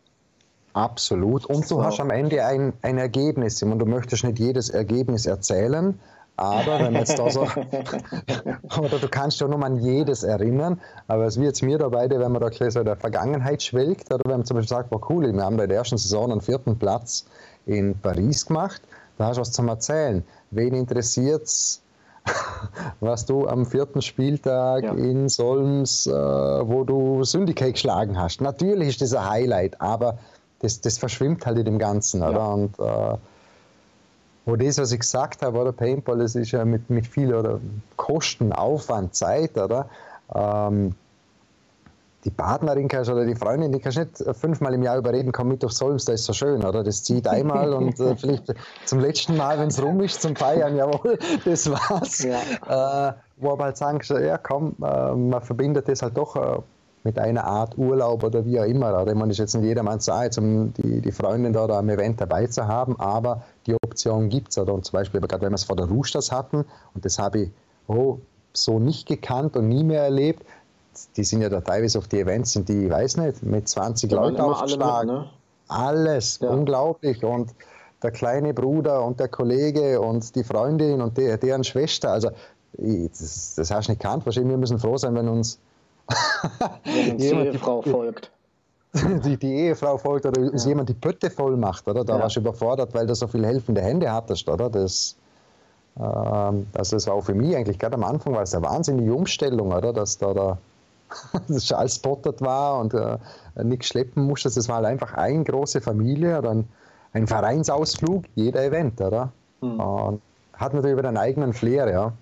Speaker 2: Absolut. Und du hast am Ende ein, ein Ergebnis. Und du möchtest nicht jedes Ergebnis erzählen, aber wenn jetzt da so, oder du kannst ja nur an jedes erinnern, aber es wie jetzt mir da beide, wenn man da so in der Vergangenheit schwelgt, oder wenn man zum Beispiel sagt, war cool, wir haben in der ersten Saison einen vierten Platz in Paris gemacht, da hast du was zum Erzählen. Wen interessiert es, was du am vierten Spieltag ja. in Solms, äh, wo du Syndicate geschlagen hast? Natürlich ist das ein Highlight, aber das, das verschwimmt halt in dem Ganzen. Oder? Ja. Und äh, wo das, was ich gesagt habe, oder Paintball, das ist ja mit, mit viel oder Kosten, Aufwand, Zeit, oder? Ähm, die Partnerin kannst oder die Freundin, die kannst du nicht fünfmal im Jahr überreden, komm mit auf Solms, das ist so schön, oder? Das zieht einmal und äh, vielleicht zum letzten Mal, wenn es rum ist, zum Feiern, jawohl, das war's. Ja. Äh, wo aber halt sagen, ja komm, äh, man verbindet das halt doch äh, mit einer Art Urlaub oder wie auch immer. Oder man ist jetzt nicht jedermanns Sache, um die, die Freundin da, da am Event dabei zu haben, aber die Option gibt es. Und zum Beispiel, gerade wenn wir es vor der Roosters hatten, und das habe ich oh, so nicht gekannt und nie mehr erlebt, die sind ja da teilweise auf die Events, sind die, ich weiß nicht, mit 20 Leuten aufgeschlagen. Alle mit, ne? Alles, ja. unglaublich. Und der kleine Bruder und der Kollege und die Freundin und der, deren Schwester, also das, das hast du nicht gekannt. Wahrscheinlich wir müssen froh sein, wenn uns
Speaker 1: wenn die Ehefrau folgt.
Speaker 2: Die, die, Ehefrau folgt oder ja. jemand die Pötte voll macht, oder? Da ja. warst du überfordert, weil du so viele helfende Hände hattest, oder? Das, ähm, also das war auch für mich eigentlich gerade am Anfang war es eine wahnsinnige Umstellung, oder? Dass da, da das alles spottet war und äh, nichts schleppen musste. Das war halt einfach eine große Familie oder ein, ein Vereinsausflug, jeder Event, oder? Mhm. Und hat natürlich wieder einen eigenen Flair, ja.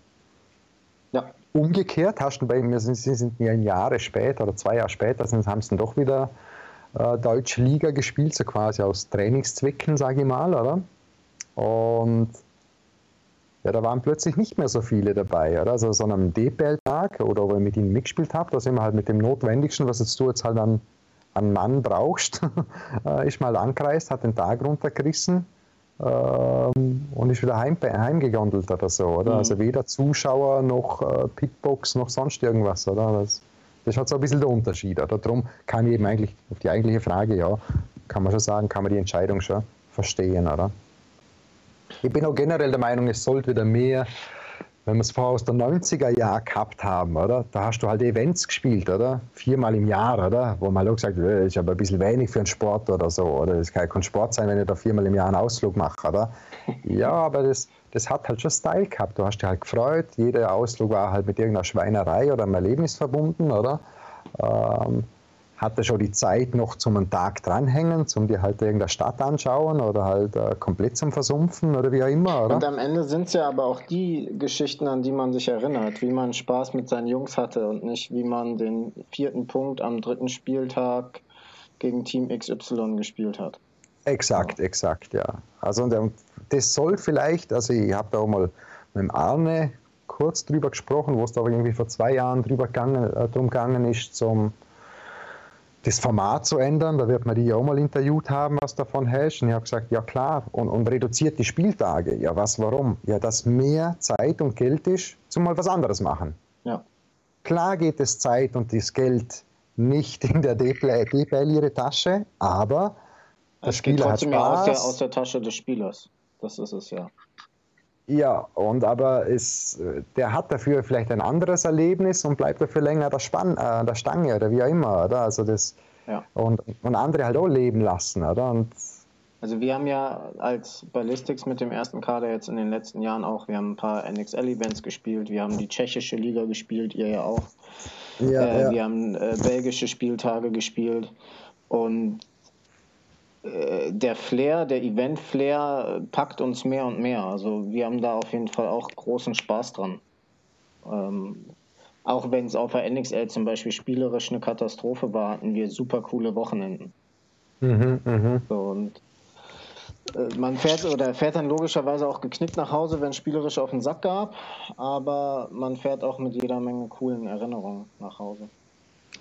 Speaker 2: Umgekehrt hast du bei mir, sie sind ja ein Jahre später oder zwei Jahre später, sind, haben sie dann doch wieder äh, Deutsche Liga gespielt, so quasi aus Trainingszwecken, sage ich mal, oder? Und ja, da waren plötzlich nicht mehr so viele dabei. Oder? Also so einem DPL-Tag oder wo ihr mit ihnen mitgespielt habt, da sind wir halt mit dem Notwendigsten, was jetzt du jetzt halt an, an Mann brauchst, äh, ist mal angereist, hat den Tag runtergerissen ähm, und ist wieder heim, heimgegondelt oder so. Oder? Mhm. Also weder Zuschauer noch äh, Pitbox noch sonst irgendwas. Oder? Das, das halt so ein bisschen der Unterschied. Oder? Darum kann ich eben eigentlich auf die eigentliche Frage, ja, kann man schon sagen, kann man die Entscheidung schon verstehen. Oder? Ich bin auch generell der Meinung, es sollte wieder mehr, wenn wir es vorher aus der 90er Jahr gehabt haben, oder? Da hast du halt Events gespielt, oder? Viermal im Jahr, oder? Wo man auch gesagt hat, äh, das ist aber ein bisschen wenig für einen Sport oder so, oder? Es kann kein Sport sein, wenn ich da viermal im Jahr einen Ausflug mache, oder? Ja, aber das, das hat halt schon Style gehabt. Du hast dich halt gefreut. Jeder Ausflug war halt mit irgendeiner Schweinerei oder einem Erlebnis verbunden, oder? Ähm, hatte schon die Zeit noch zum einen Tag dranhängen, zum dir halt irgendeine Stadt anschauen oder halt äh, komplett zum Versumpfen oder wie auch immer. Oder?
Speaker 1: Und am Ende sind es ja aber auch die Geschichten, an die man sich erinnert, wie man Spaß mit seinen Jungs hatte und nicht wie man den vierten Punkt am dritten Spieltag gegen Team XY gespielt hat.
Speaker 2: Exakt, exakt, ja. Also und das soll vielleicht, also ich habe da auch mal mit dem Arne kurz drüber gesprochen, wo es da irgendwie vor zwei Jahren drüber gegangen, äh, drum gegangen ist, zum das Format zu ändern. Da wird man die ja auch mal interviewt haben, was davon hältst. Und ich habe gesagt, ja klar, und, und reduziert die Spieltage. Ja, was, warum? Ja, dass mehr Zeit und Geld ist, zum mal was anderes machen. Ja. Klar geht es Zeit und das Geld nicht in der DPL ihre Tasche, aber
Speaker 1: der es Spieler hat Spaß. Aus der, aus der Tasche des Spielers. Das ist es ja.
Speaker 2: Ja, und aber es, der hat dafür vielleicht ein anderes Erlebnis und bleibt dafür länger der, Spann, äh, der Stange oder wie auch immer, oder? Also das, ja. und, und andere halt auch leben lassen, oder? Und
Speaker 1: also wir haben ja als Ballistics mit dem ersten Kader jetzt in den letzten Jahren auch, wir haben ein paar NXL-Events gespielt, wir haben die tschechische Liga gespielt, ihr ja auch. Ja, äh, ja. Wir haben äh, belgische Spieltage gespielt und der Flair, der Event-Flair packt uns mehr und mehr. Also wir haben da auf jeden Fall auch großen Spaß dran. Ähm, auch wenn es auf der NXL zum Beispiel spielerisch eine Katastrophe war, hatten wir super coole Wochenenden. Mhm, mh. so, und äh, man fährt oder fährt dann logischerweise auch geknickt nach Hause, wenn es spielerisch auf den Sack gab, aber man fährt auch mit jeder Menge coolen Erinnerungen nach Hause.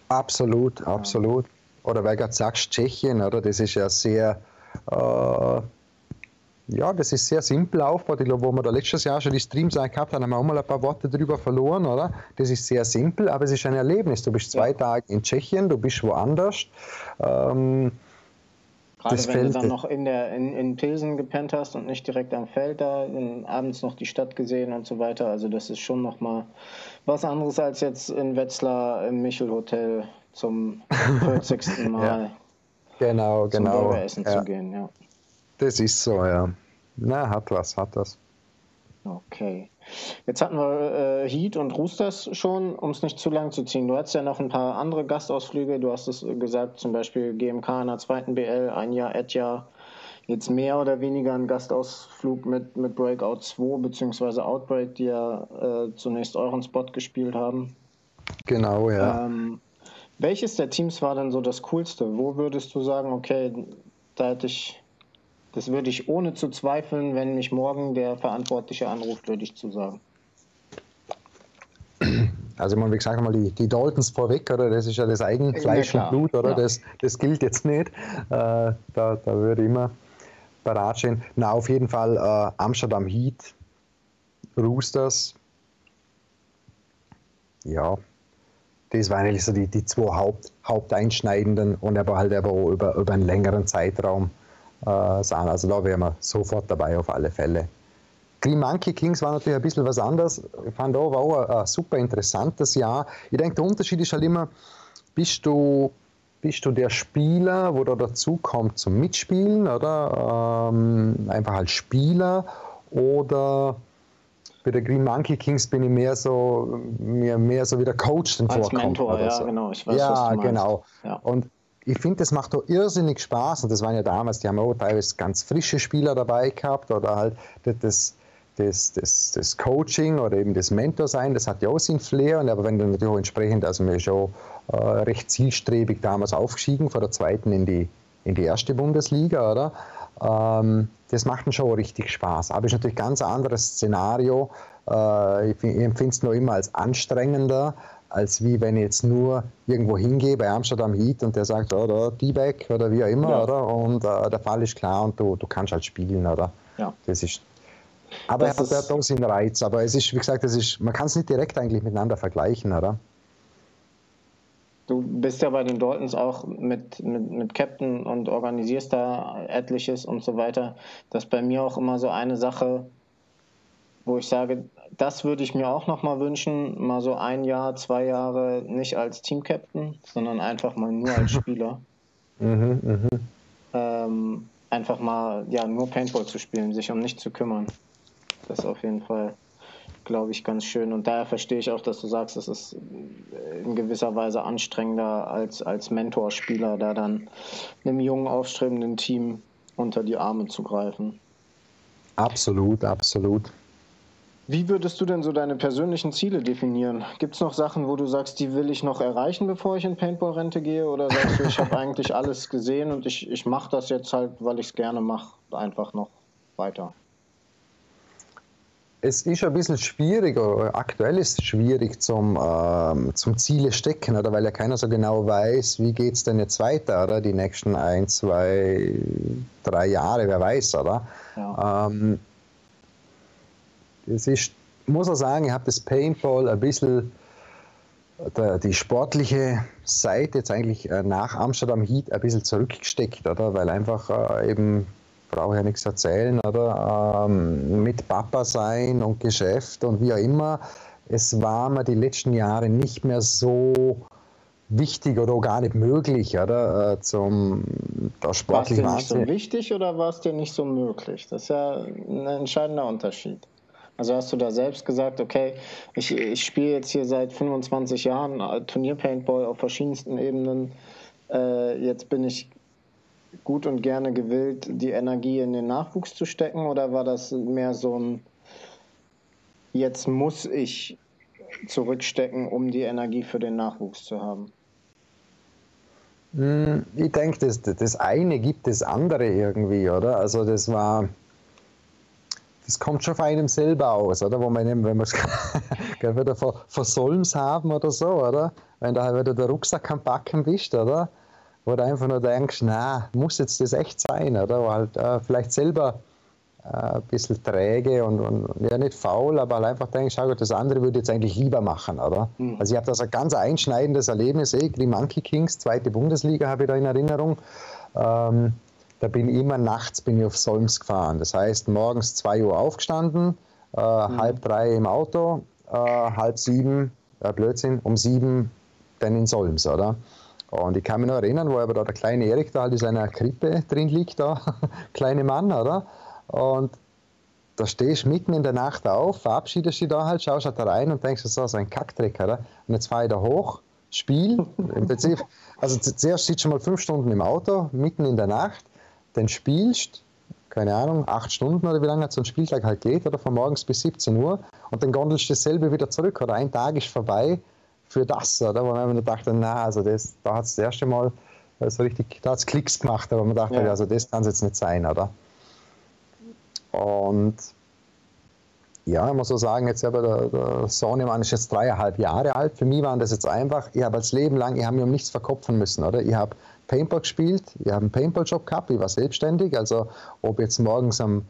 Speaker 2: Absolut, absolut oder weil du gerade sagst, Tschechien, oder? Das ist ja sehr, äh, ja, das ist sehr simpel aufgebaut. Ich glaube, wo wir da letztes Jahr schon die Streams gehabt haben, haben wir auch mal ein paar Worte drüber verloren, oder? Das ist sehr simpel, aber es ist ein Erlebnis. Du bist zwei ja. Tage in Tschechien, du bist woanders. Ähm,
Speaker 1: Gerade das wenn Feld, du dann noch in, der, in, in Pilsen gepennt hast und nicht direkt am Feld da, abends noch die Stadt gesehen und so weiter. Also das ist schon nochmal was anderes als jetzt in Wetzlar im Michel-Hotel zum 40. Mal ja.
Speaker 2: genau,
Speaker 1: zum
Speaker 2: genau.
Speaker 1: Burgeressen ja. zu gehen. Ja.
Speaker 2: Das ist so, ja. Na, hat was, hat das.
Speaker 1: Okay. Jetzt hatten wir äh, Heat und Roosters schon, um es nicht zu lang zu ziehen. Du hattest ja noch ein paar andere Gastausflüge. Du hast es gesagt, zum Beispiel GMK in der zweiten BL, ein Jahr Etja. Jetzt mehr oder weniger ein Gastausflug mit, mit Breakout 2 bzw. Outbreak, die ja äh, zunächst euren Spot gespielt haben.
Speaker 2: Genau, ja. Ähm,
Speaker 1: welches der Teams war denn so das coolste? Wo würdest du sagen, okay, da hätte ich, das würde ich ohne zu zweifeln, wenn mich morgen der Verantwortliche anruft, würde ich zu sagen.
Speaker 2: Also man, wie gesagt, mal die, die Daltons vorweg, oder? Das ist ja das Eigenfleisch ja, und Blut, oder? Ja. Das, das gilt jetzt nicht. Äh, da, da würde ich immer parat stehen. Na, auf jeden Fall äh, Amsterdam Heat, Roosters. Ja, das waren eigentlich so die, die zwei Haupt, Haupteinschneidenden und aber halt aber auch über, über einen längeren Zeitraum äh, sind. Also da wären wir sofort dabei auf alle Fälle. Green Monkey Kings war natürlich ein bisschen was anderes. Ich fand auch, war auch ein, ein super interessantes Jahr. Ich denke, der Unterschied ist halt immer, bist du, bist du der Spieler, wo da dazu zum Mitspielen, oder? Ähm, einfach als Spieler oder bei der Green Monkey Kings bin ich mehr so, mir mehr so wie der Coach
Speaker 1: den Als Mentor, ja,
Speaker 2: so.
Speaker 1: genau.
Speaker 2: Ich weiß, ja, genau. Ja. Und ich finde, das macht doch irrsinnig Spaß. Und das waren ja damals, die haben auch teilweise ganz frische Spieler dabei gehabt oder halt das, das, das, das Coaching oder eben das Mentor sein, das hat ja auch seinen Flair. Und aber wenn du natürlich auch entsprechend, also wir schon äh, recht zielstrebig damals aufgestiegen, von der zweiten in die, in die erste Bundesliga, oder? Ähm, das macht schon richtig Spaß. Aber es ist natürlich ein ganz anderes Szenario. Äh, ich, ich empfinde es noch immer als anstrengender, als wie wenn ich jetzt nur irgendwo hingehe bei Amsterdam Heat und der sagt, oder die weg oder wie auch immer, ja. oder? Und äh, der Fall ist klar und du, du kannst halt spielen, oder?
Speaker 1: Ja.
Speaker 2: Das ist. Aber das er hat auch seinen Reiz. Aber es ist, wie gesagt, das ist, man kann es nicht direkt eigentlich miteinander vergleichen, oder?
Speaker 1: Du bist ja bei den Daltons auch mit, mit, mit Captain und organisierst da etliches und so weiter. Das ist bei mir auch immer so eine Sache, wo ich sage, das würde ich mir auch nochmal wünschen, mal so ein Jahr, zwei Jahre nicht als Team-Captain, sondern einfach mal nur als Spieler. mhm, mh. ähm, einfach mal ja, nur Paintball zu spielen, sich um nichts zu kümmern. Das ist auf jeden Fall glaube ich, ganz schön. Und daher verstehe ich auch, dass du sagst, es ist in gewisser Weise anstrengender als, als Mentorspieler, da dann einem jungen, aufstrebenden Team unter die Arme zu greifen.
Speaker 2: Absolut, absolut.
Speaker 1: Wie würdest du denn so deine persönlichen Ziele definieren? Gibt es noch Sachen, wo du sagst, die will ich noch erreichen, bevor ich in Paintball-Rente gehe? Oder sagst du, ich habe eigentlich alles gesehen und ich, ich mache das jetzt halt, weil ich es gerne mache, einfach noch weiter?
Speaker 2: Es ist ein bisschen schwierig, oder aktuell ist es schwierig zum, ähm, zum Ziele stecken, oder weil ja keiner so genau weiß, wie geht es denn jetzt weiter, oder die nächsten ein, zwei, drei Jahre, wer weiß, oder? Ja. Ähm, es ist, muss ich sagen, ich habe das Paintball ein bisschen die sportliche Seite jetzt eigentlich äh, nach Amsterdam Heat ein bisschen zurückgesteckt, oder? Weil einfach äh, eben brauche ja nichts erzählen, oder? Ähm, mit Papa sein und Geschäft und wie auch immer. Es war mir die letzten Jahre nicht mehr so wichtig oder gar nicht möglich, oder? Äh, zum
Speaker 1: da sportlich War es dir nicht so wichtig oder war es dir nicht so möglich? Das ist ja ein entscheidender Unterschied. Also hast du da selbst gesagt, okay, ich, ich spiele jetzt hier seit 25 Jahren äh, Turnier-Paintball auf verschiedensten Ebenen. Äh, jetzt bin ich gut und gerne gewillt, die Energie in den Nachwuchs zu stecken oder war das mehr so ein, jetzt muss ich zurückstecken, um die Energie für den Nachwuchs zu haben?
Speaker 2: Hm, ich denke, das, das eine gibt das andere irgendwie, oder? Also das war, das kommt schon von einem selber aus, oder? Wo man, wenn man es wieder Solms haben oder so, oder? Wenn da halt wieder der Rucksack am Backen bist, oder? Wo du einfach nur denkst, na, muss jetzt das echt sein, oder? Wo halt äh, vielleicht selber äh, ein bisschen träge und, und, ja nicht faul, aber halt einfach denkst, schau, das andere würde ich jetzt eigentlich lieber machen, oder? Mhm. Also ich habe das ein ganz einschneidendes Erlebnis, eh, die Monkey Kings, zweite Bundesliga habe ich da in Erinnerung. Ähm, da bin ich immer nachts bin ich auf Solms gefahren. Das heißt, morgens 2 Uhr aufgestanden, äh, mhm. halb drei im Auto, äh, halb sieben, Blödsinn, um sieben dann in Solms, oder? Und ich kann mich noch erinnern, wo aber da der kleine Erik da halt in seiner Krippe drin liegt, da, kleine Mann, oder? Und da stehst du mitten in der Nacht auf, verabschiedest dich da halt, schaust halt da rein und denkst, so, so ein Kackdreck, oder? Und jetzt fahre ich da hoch, Spiel, im Prinzip, also zuerst sitzt du mal fünf Stunden im Auto, mitten in der Nacht, dann spielst, keine Ahnung, acht Stunden oder wie lange so ein Spieltag halt geht, oder? Von morgens bis 17 Uhr, und dann gondelst du dasselbe wieder zurück, oder? Ein Tag ist vorbei, für das, oder? Wo man dachte, na, also das, da hat es das erste Mal so richtig, da hat es Klicks gemacht, aber man dachte, ja. also das kann es jetzt nicht sein, oder? Und ja, ich muss so sagen, jetzt aber der, der Sohnemann ist jetzt dreieinhalb Jahre alt. Für mich war das jetzt einfach, ich habe als Leben lang, ich habe mir um nichts verkopfen müssen, oder? Ich habe Paintball gespielt, ich habe einen Paintball-Job gehabt, ich war selbstständig, also ob jetzt morgens am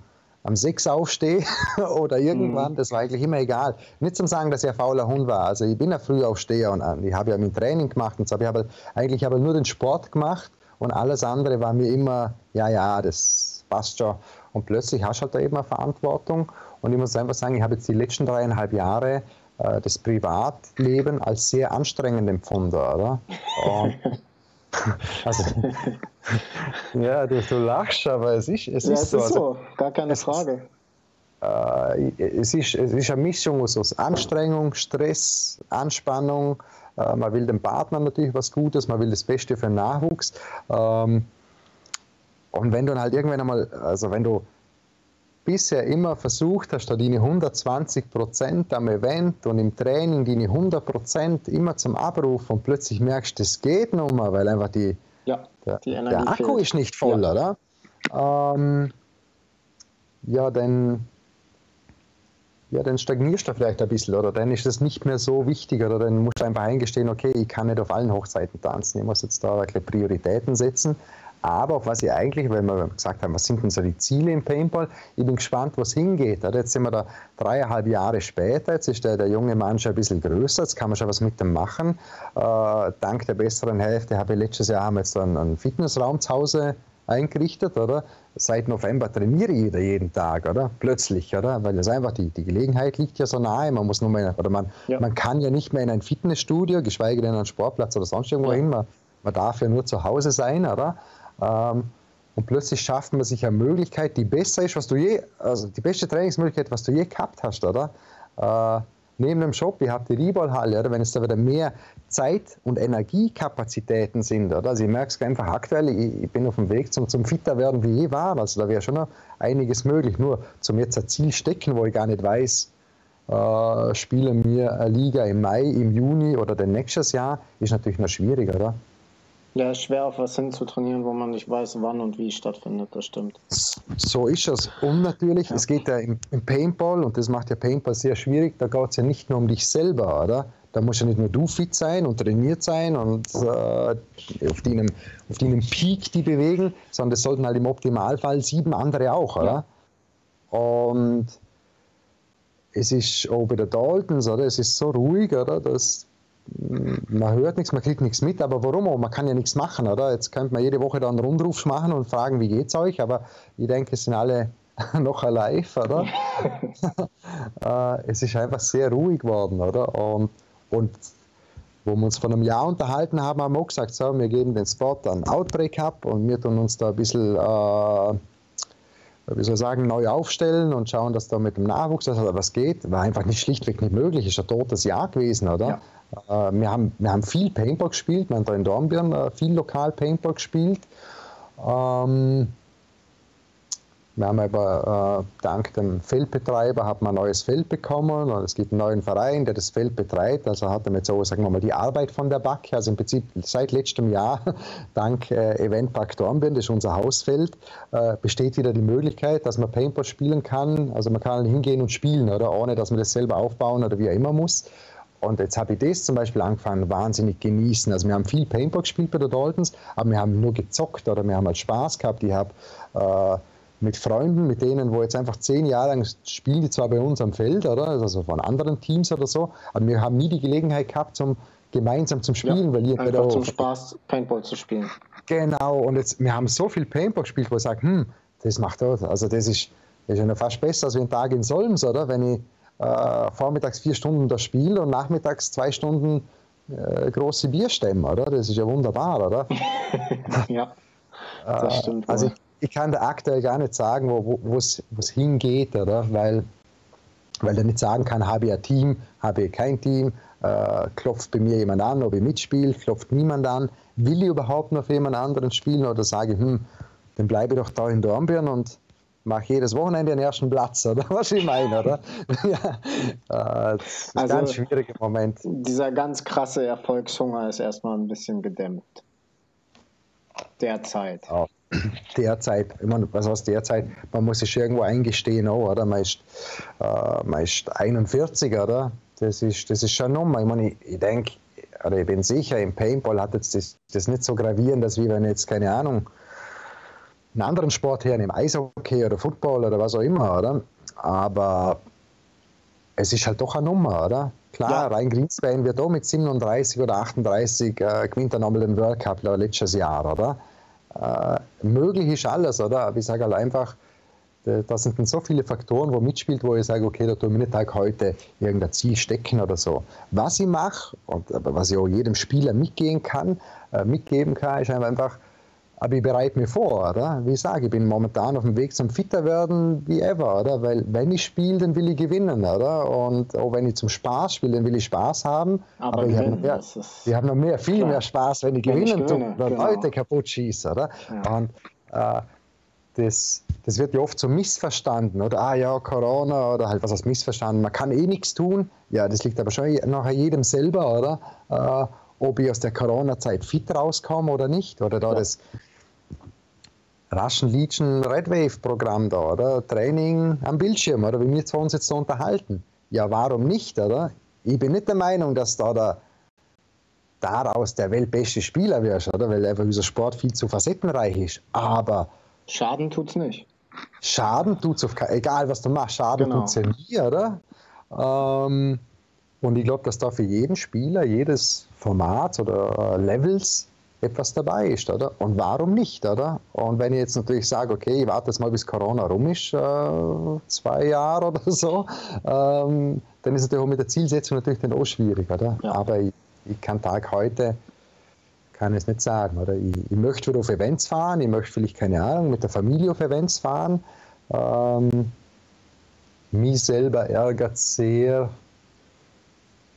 Speaker 2: am 6 aufstehe oder irgendwann, mhm. das war eigentlich immer egal. Nicht zum sagen, dass ich ein fauler Hund war. Also ich bin ja früh aufsteher und ich habe ja mein Training gemacht und so, aber ich habe eigentlich habe nur den Sport gemacht und alles andere war mir immer, ja, ja, das passt schon. Und plötzlich hast du halt da eben eine Verantwortung und ich muss einfach sagen, ich habe jetzt die letzten dreieinhalb Jahre äh, das Privatleben als sehr anstrengend empfunden, oder? Und Also, ja, du, du, lachst, aber es ist, es
Speaker 1: ja,
Speaker 2: ist
Speaker 1: es so. Ist so, gar keine Frage.
Speaker 2: äh, es, ist, es ist eine Mischung aus Anstrengung, Stress, Anspannung. Äh, man will dem Partner natürlich was Gutes, man will das Beste für den Nachwuchs. Ähm, und wenn du dann halt irgendwann einmal, also wenn du bisher immer versucht hast, da deine 120 Prozent am Event und im Training deine 100 Prozent immer zum Abruf und plötzlich merkst, das geht nicht mehr, weil einfach die, ja, der, der, Akku fehlt. ist nicht voll, ja. oder? Ähm, ja, dann, ja, dann stagnierst du vielleicht ein bisschen oder dann ist das nicht mehr so wichtig oder dann musst du einfach eingestehen, okay, ich kann nicht auf allen Hochzeiten tanzen, ich muss jetzt da Prioritäten setzen aber was ich eigentlich, weil wir gesagt haben, was sind denn so die Ziele im Paintball, ich bin gespannt, wo es hingeht. Jetzt sind wir da dreieinhalb Jahre später, jetzt ist der, der junge Mann schon ein bisschen größer, jetzt kann man schon was mit dem machen. Äh, dank der besseren Hälfte habe ich letztes Jahr haben wir jetzt einen, einen Fitnessraum zu Hause eingerichtet, oder? Seit November trainiere ich wieder jeden Tag, oder? Plötzlich, oder? Weil das einfach die, die Gelegenheit liegt ja so nahe. Man muss nur mal, oder man, ja. man kann ja nicht mehr in ein Fitnessstudio, geschweige denn einen Sportplatz oder sonst irgendwo ja. hin. Man, man darf ja nur zu Hause sein, oder? Ähm, und plötzlich schafft man sich eine Möglichkeit, die besser ist, was du je, also die beste Trainingsmöglichkeit, was du je gehabt hast, oder? Äh, neben dem Shop, ihr habt die Rieballhalle, oder? Wenn es da wieder mehr Zeit- und Energiekapazitäten sind, oder? Also ich merke es einfach aktuell, ich, ich, bin auf dem Weg zum, zum fitter werden, wie je war. Also da wäre schon noch einiges möglich. Nur zum jetzt ein Ziel stecken, wo ich gar nicht weiß, äh, spielen wir eine Liga im Mai, im Juni oder dann nächstes Jahr, ist natürlich noch schwieriger, oder?
Speaker 1: Ja, ist schwer auf was hinzutrainieren, wo man nicht weiß, wann und wie stattfindet, das stimmt.
Speaker 2: So ist es. Und natürlich, ja. es geht ja im, im, Paintball, und das macht ja Paintball sehr schwierig, da geht es ja nicht nur um dich selber, oder? Da muss ja nicht nur du fit sein und trainiert sein und äh, auf, deinem, auf deinem Peak die bewegen, sondern das sollten halt im Optimalfall sieben andere auch, oder? Ja. Und es ist auch bei der Daltons, oder? Es ist so ruhig, oder? Dass man hört nichts, man kriegt nichts mit, aber warum auch? Man kann ja nichts machen, oder? Jetzt könnte man jede Woche da einen Rundruf machen und fragen, wie geht's euch, aber ich denke, es sind alle noch alive, oder? Äh, es ist einfach sehr ruhig geworden, oder? Und, und wo wir uns vor einem Jahr unterhalten haben, haben wir auch gesagt, so, wir geben den Spot an Outbreak ab und wir tun uns da ein bisschen, äh, wie soll ich sagen, neu aufstellen und schauen, dass da mit dem Nachwuchs dass was geht. War einfach nicht schlichtweg nicht möglich, ist ein totes Jahr gewesen, oder? Ja. Äh, wir, haben, wir haben viel Paintball gespielt, wir haben da in Dornbirn äh, viel lokal Paintball gespielt. Ähm, wir haben aber äh, dank dem Feldbetreiber hat man ein neues Feld bekommen und es gibt einen neuen Verein, der das Feld betreibt. Also hat er mit so, sagen wir mal, die Arbeit von der BAC. Also im Prinzip seit letztem Jahr, dank äh, Eventpark Dornbirn, das ist unser Hausfeld, äh, besteht wieder die Möglichkeit, dass man Paintball spielen kann. Also man kann hingehen und spielen, oder ohne dass man das selber aufbauen oder wie auch immer muss. Und jetzt habe ich das zum Beispiel angefangen, wahnsinnig genießen. Also wir haben viel Paintball gespielt bei der Daltons, aber wir haben nur gezockt oder wir haben halt Spaß gehabt. Ich habe äh, mit Freunden, mit denen, wo jetzt einfach zehn Jahre lang spielen, die zwar bei uns am Feld, oder? Also von anderen Teams oder so, aber wir haben nie die Gelegenheit gehabt, zum gemeinsam zum Spielen,
Speaker 1: ja, weil ihr einfach zum Spaß Paintball zu spielen.
Speaker 2: Genau, und jetzt, wir haben so viel Paintball gespielt, wo ich sage, hm, das macht das. Also das ist, das ist ja fast besser als wie ein Tag in Solms, oder? Wenn ich äh, vormittags vier Stunden das Spiel und nachmittags zwei Stunden äh, große Bierstämme, oder? Das ist ja wunderbar, oder?
Speaker 1: ja, das stimmt.
Speaker 2: Äh, also ich, ich, kann da aktuell gar nicht sagen, wo es hingeht, oder? Weil, weil er nicht sagen kann, habe ich ein Team, habe ich kein Team, äh, klopft bei mir jemand an, ob ich mitspiele, klopft niemand an, will ich überhaupt noch für jemand anderen spielen oder sage ich, hm, dann bleibe ich doch da in Dornbirn und mache jedes Wochenende den ersten Platz, oder was ich meine, oder? ja, äh, das ist also, ein ganz schwieriger Moment.
Speaker 1: Dieser ganz krasse Erfolgshunger ist erstmal ein bisschen gedämpft. Derzeit.
Speaker 2: Ja, derzeit, ich meine, was heißt derzeit? Man muss sich irgendwo eingestehen, auch, oder? Man ist, äh, man ist 41, oder? Das ist, das ist schon Nummer. Ich meine, ich, ich denke, oder ich bin sicher, im Paintball hat jetzt das, das nicht so gravierend, dass wie wenn jetzt, keine Ahnung, einen anderen Sport hernehmen, Eishockey oder Football oder was auch immer, oder? Aber es ist halt doch eine Nummer, oder? Klar, ja. Rhein Greenspan wird auch mit 37 oder 38 äh, gewinnt er nochmal den World Cup letztes Jahr, oder? Äh, möglich ist alles, oder? Aber ich sage halt einfach, da sind dann so viele Faktoren, wo mitspielt, wo ich sage, okay, da tue ich mir nicht heute irgendein Ziel stecken oder so. Was ich mache, und was ich auch jedem Spieler mitgehen kann, äh, mitgeben kann, ist einfach, aber ich bereite mich vor, oder? Wie ich sage, ich bin momentan auf dem Weg zum Fitter werden wie ever, oder? Weil wenn ich spiele, dann will ich gewinnen, oder? Und auch wenn ich zum Spaß spiele, dann will ich Spaß haben. Aber, aber ich habe noch, mehr, ich hab noch mehr, viel klar. mehr Spaß, wenn ich gewinnen wenn tue oder genau. Leute kaputt schieße, oder? Ja. Und äh, das, das wird ja oft so missverstanden, oder? Ah ja, Corona oder halt was heißt missverstanden. Man kann eh nichts tun. Ja, das liegt aber schon nachher jedem selber, oder? Äh, ob ich aus der Corona-Zeit fit rauskomme oder nicht. Oder da ja. das Russian Legion Red Wave-Programm da, oder? Training am Bildschirm, oder wie wir zwei uns jetzt so unterhalten. Ja, warum nicht, oder? Ich bin nicht der Meinung, dass da der daraus der weltbeste Spieler wirst, oder? Weil einfach dieser Sport viel zu facettenreich ist. Aber
Speaker 1: Schaden tut's nicht.
Speaker 2: Schaden tut's auf egal was du machst, Schaden genau. tut's ja nie, oder? Ähm, und ich glaube, dass da für jeden Spieler, jedes Format oder Levels etwas dabei ist, oder? Und warum nicht, oder? Und wenn ich jetzt natürlich sage, okay, ich warte jetzt mal, bis Corona rum ist, äh, zwei Jahre oder so, ähm, dann ist es natürlich auch mit der Zielsetzung natürlich dann auch schwierig, oder? Ja. Aber ich, ich, kann Tag heute, kann es nicht sagen, oder? Ich, ich, möchte wieder auf Events fahren, ich möchte vielleicht, keine Ahnung, mit der Familie auf Events fahren. Ähm, mich selber ärgert sehr,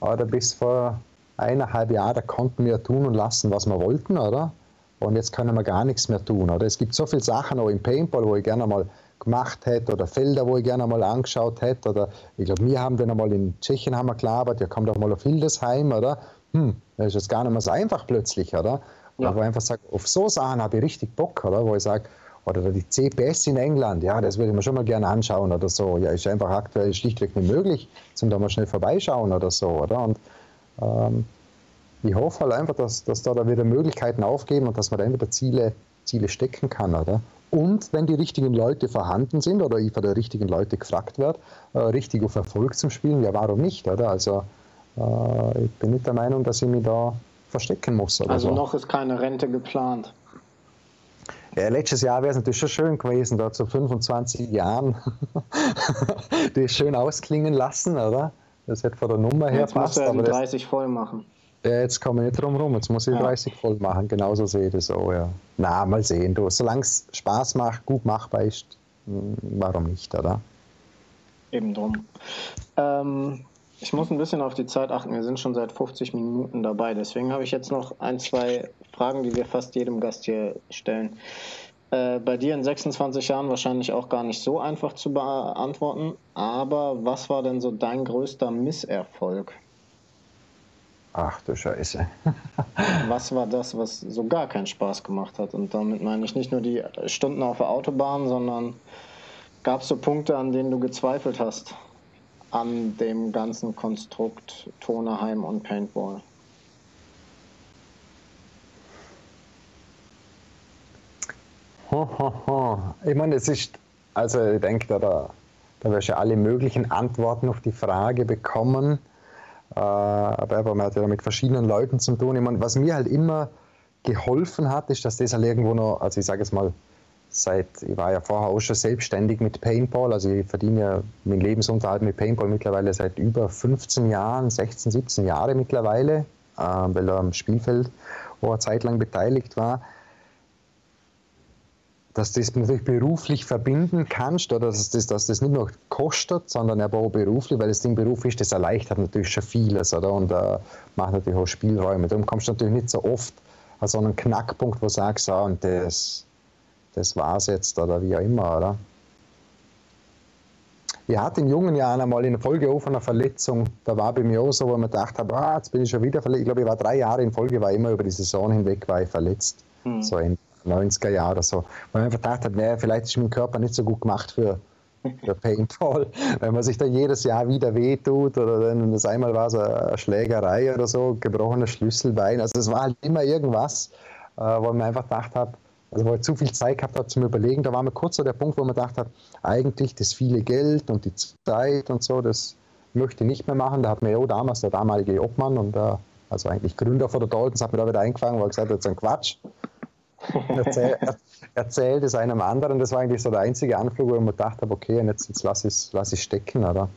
Speaker 2: oder bis vor eineinhalb Jahren, da konnten wir tun und lassen, was wir wollten, oder? Und jetzt können wir gar nichts mehr tun, oder? Es gibt so viele Sachen auch im Paintball, wo ich gerne mal gemacht hätte oder Felder, wo ich gerne mal angeschaut hätte oder ich glaube, wir haben den einmal in Tschechien haben wir gearbeitet, ja kommt auch mal auf Hildesheim, oder? Hm, das ist jetzt gar nicht mehr so einfach plötzlich, oder? Ja. Aber einfach sage, auf so Sachen habe ich richtig Bock, oder? Wo ich sage, oder die CPS in England, ja, das würde ich mir schon mal gerne anschauen oder so. Ja, ist einfach aktuell schlichtweg nicht möglich, zum da mal schnell vorbeischauen oder so, oder? Und ähm, ich hoffe halt einfach, dass, dass da, da wieder Möglichkeiten aufgehen und dass man da entweder Ziele, Ziele stecken kann, oder? Und wenn die richtigen Leute vorhanden sind oder ich von den richtigen Leuten gefragt werde, äh, richtig auf Erfolg zum Spielen, ja, warum nicht, oder? Also, äh, ich bin nicht der Meinung, dass ich mich da verstecken muss.
Speaker 1: also so. noch ist keine Rente geplant.
Speaker 2: Ja, letztes Jahr wäre es natürlich schon schön gewesen, da zu 25 Jahren die schön ausklingen lassen, oder? Das hätte von der Nummer her
Speaker 1: Jetzt passt. Jetzt musst du ja 30 voll machen.
Speaker 2: Ja, jetzt komme ich nicht drum rum, jetzt muss ich ja. 30 voll machen, genauso sehe ich das auch, ja. Na, mal sehen, du, solange es Spaß macht, gut machbar ist, hm, warum nicht, oder?
Speaker 1: Eben drum. Ähm, ich muss ein bisschen auf die Zeit achten, wir sind schon seit 50 Minuten dabei, deswegen habe ich jetzt noch ein, zwei Fragen, die wir fast jedem Gast hier stellen. Äh, bei dir in 26 Jahren wahrscheinlich auch gar nicht so einfach zu beantworten, aber was war denn so dein größter Misserfolg?
Speaker 2: Ach du Scheiße.
Speaker 1: was war das, was so gar keinen Spaß gemacht hat? Und damit meine ich nicht nur die Stunden auf der Autobahn, sondern gab es so Punkte, an denen du gezweifelt hast an dem ganzen Konstrukt Tonerheim und Paintball?
Speaker 2: Ich meine, es ist, also ich denke, da, da, da wirst du alle möglichen Antworten auf die Frage bekommen. Äh, aber man hat ja mit verschiedenen Leuten zu tun. Ich meine, was mir halt immer geholfen hat, ist, dass das halt irgendwo noch, also ich sage jetzt mal, seit, ich war ja vorher auch schon selbstständig mit Paintball, also ich verdiene ja meinen Lebensunterhalt mit Paintball mittlerweile seit über 15 Jahren, 16, 17 Jahre mittlerweile, äh, weil er am Spielfeld auch eine Zeit lang beteiligt war dass du das natürlich beruflich verbinden kannst oder dass das, dass das nicht nur kostet, sondern aber auch beruflich, weil das Ding beruflich ist, das erleichtert natürlich schon vieles oder? und äh, macht natürlich auch Spielräume. Darum kommst du natürlich nicht so oft an so einen Knackpunkt, wo du sagst, ah, und das, das war's jetzt oder wie auch immer. Oder? Ich hatte in jungen Jahren einmal in Folge auf einer Verletzung, da war bei mir auch so, wo ich mir gedacht habe, ah, jetzt bin ich schon wieder verletzt. Ich glaube, ich war drei Jahre in Folge, war immer über die Saison hinweg war ich verletzt. Mhm. So in 90er Jahre oder so. Weil man einfach gedacht hat, nee, vielleicht ist mein Körper nicht so gut gemacht für, für Paintball. Wenn man sich da jedes Jahr wieder wehtut oder dann das einmal war so eine Schlägerei oder so, gebrochenes Schlüsselbein. Also es war halt immer irgendwas, äh, wo man einfach gedacht hat, also wo ich zu viel Zeit gehabt habe zum Überlegen, da war mir kurz so der Punkt, wo man gedacht hat, eigentlich das viele Geld und die Zeit und so, das möchte ich nicht mehr machen. Da hat mir ja damals der damalige Obmann und der, also eigentlich Gründer von der Daltons, hat mir da wieder eingefangen, weil gesagt hat, das ist ein Quatsch erzähl, erzählt es einem anderen. Das war eigentlich so der einzige Anflug, wo ich mir gedacht habe, okay, jetzt, jetzt lass ich es lass stecken, oder?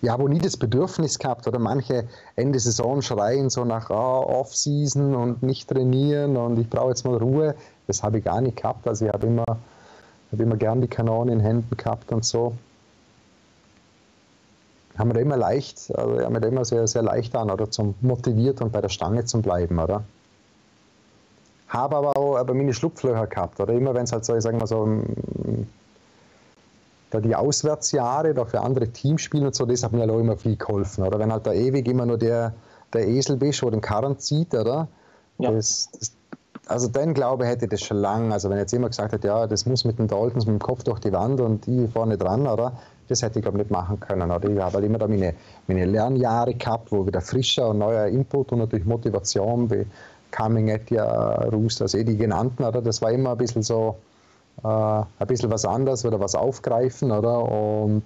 Speaker 2: Ja, wo nie das Bedürfnis gehabt, oder manche Ende Saison schreien so nach oh, Off-Season und nicht trainieren und ich brauche jetzt mal Ruhe. Das habe ich gar nicht gehabt. Also ich habe immer, habe immer gern die Kanone in Händen gehabt und so. Haben wir da immer leicht, also haben wir da immer sehr, sehr leicht an, oder zum motiviert und bei der Stange zu bleiben, oder? Habe aber auch aber meine Schlupflöcher gehabt, oder? Immer wenn es halt so, ich sag mal so, da die Auswärtsjahre da für andere Teams spielen und so, das hat mir halt auch immer viel geholfen, oder? Wenn halt da ewig immer nur der, der Esel bist, wo den Karren zieht, oder? Ja. Das, das, also dann glaube ich, hätte ich das schon lange, also wenn jetzt immer gesagt hätte, ja, das muss mit den Daltons mit dem Kopf durch die Wand und die vorne dran, oder? Das hätte ich glaube nicht machen können, oder? Ich habe halt immer da meine, meine Lernjahre gehabt, wo wieder frischer und neuer Input und natürlich Motivation Coming at ja, Roost, also eh die genannten, oder? Das war immer ein bisschen so, äh, ein bisschen was anderes oder was aufgreifen, oder? Und,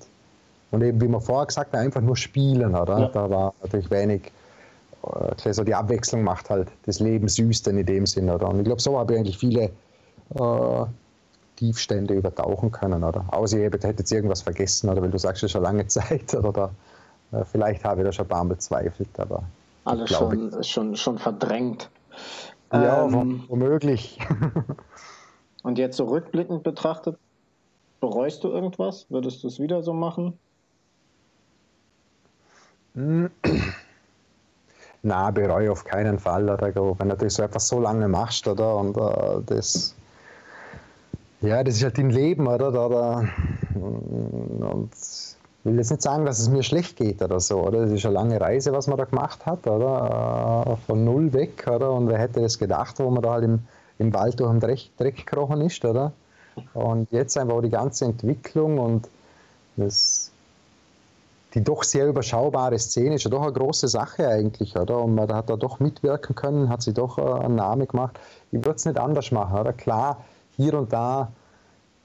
Speaker 2: und eben, wie man vorher gesagt hat, einfach nur spielen, oder? Ja. Da war natürlich wenig, äh, so die Abwechslung macht halt das Leben süß dann in dem Sinne, oder? Und ich glaube, so habe ich eigentlich viele äh, Tiefstände übertauchen können, oder? Außer ihr hättet jetzt irgendwas vergessen, oder? Weil du sagst, es ist schon lange Zeit, oder? Äh, vielleicht habe ich da schon ein paar Mal bezweifelt, aber.
Speaker 1: Alles schon, schon, schon verdrängt.
Speaker 2: Ja, ähm, womöglich.
Speaker 1: und jetzt so rückblickend betrachtet, bereust du irgendwas? Würdest du es wieder so machen?
Speaker 2: Na, bereue auf keinen Fall. Oder? Wenn du so etwas so lange machst, oder? Und uh, das, ja, das ist halt dein Leben, oder? oder? Und ich will jetzt nicht sagen, dass es mir schlecht geht oder so, oder? Das ist eine lange Reise, was man da gemacht hat, oder? Äh, von null weg, oder? Und wer hätte das gedacht, wo man da halt im, im Wald durch den Dreck, Dreck gekrochen ist, oder? Und jetzt einfach die ganze Entwicklung und das, die doch sehr überschaubare Szene ist ja doch eine große Sache eigentlich, oder? Und man hat da doch mitwirken können, hat sich doch äh, einen Namen gemacht. Ich würde es nicht anders machen, oder? Klar, hier und da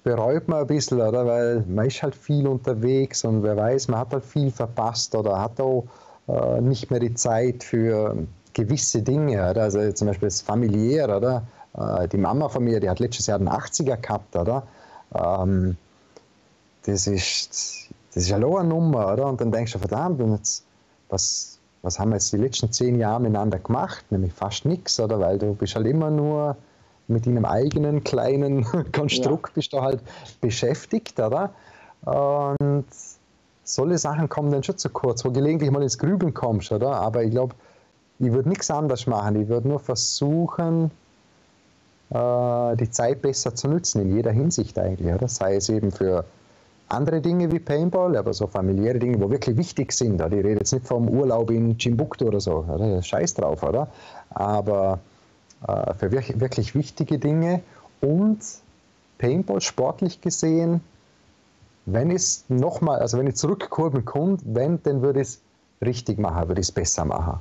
Speaker 2: bereut man ein bisschen, oder? weil man ist halt viel unterwegs und wer weiß, man hat halt viel verpasst oder hat auch äh, nicht mehr die Zeit für gewisse Dinge. Oder? Also zum Beispiel das familiär, oder? Äh, die Mama von mir, die hat letztes Jahr den 80er gehabt, oder? Ähm, das ist, das ist auch eine Nummer, oder? Und dann denkst du, verdammt, jetzt, was, was haben wir jetzt die letzten zehn Jahre miteinander gemacht? Nämlich fast nichts, oder? Weil du bist halt immer nur mit deinem eigenen kleinen Konstrukt ja. bist du halt beschäftigt, oder? Und solche Sachen kommen dann schon zu kurz, wo gelegentlich mal ins Grübeln kommst, oder? Aber ich glaube, ich würde nichts anders machen. Ich würde nur versuchen, äh, die Zeit besser zu nutzen, in jeder Hinsicht eigentlich, oder? Sei es eben für andere Dinge wie Paintball, aber so familiäre Dinge, wo wirklich wichtig sind. Oder? Ich rede jetzt nicht vom Urlaub in Timbuktu oder so, oder? Scheiß drauf, oder? Aber äh, für wirklich wichtige Dinge und Paintball sportlich gesehen, wenn es nochmal, also wenn ich zurückkurbeln kommt, wenn, dann würde ich es richtig machen, würde ich es besser machen.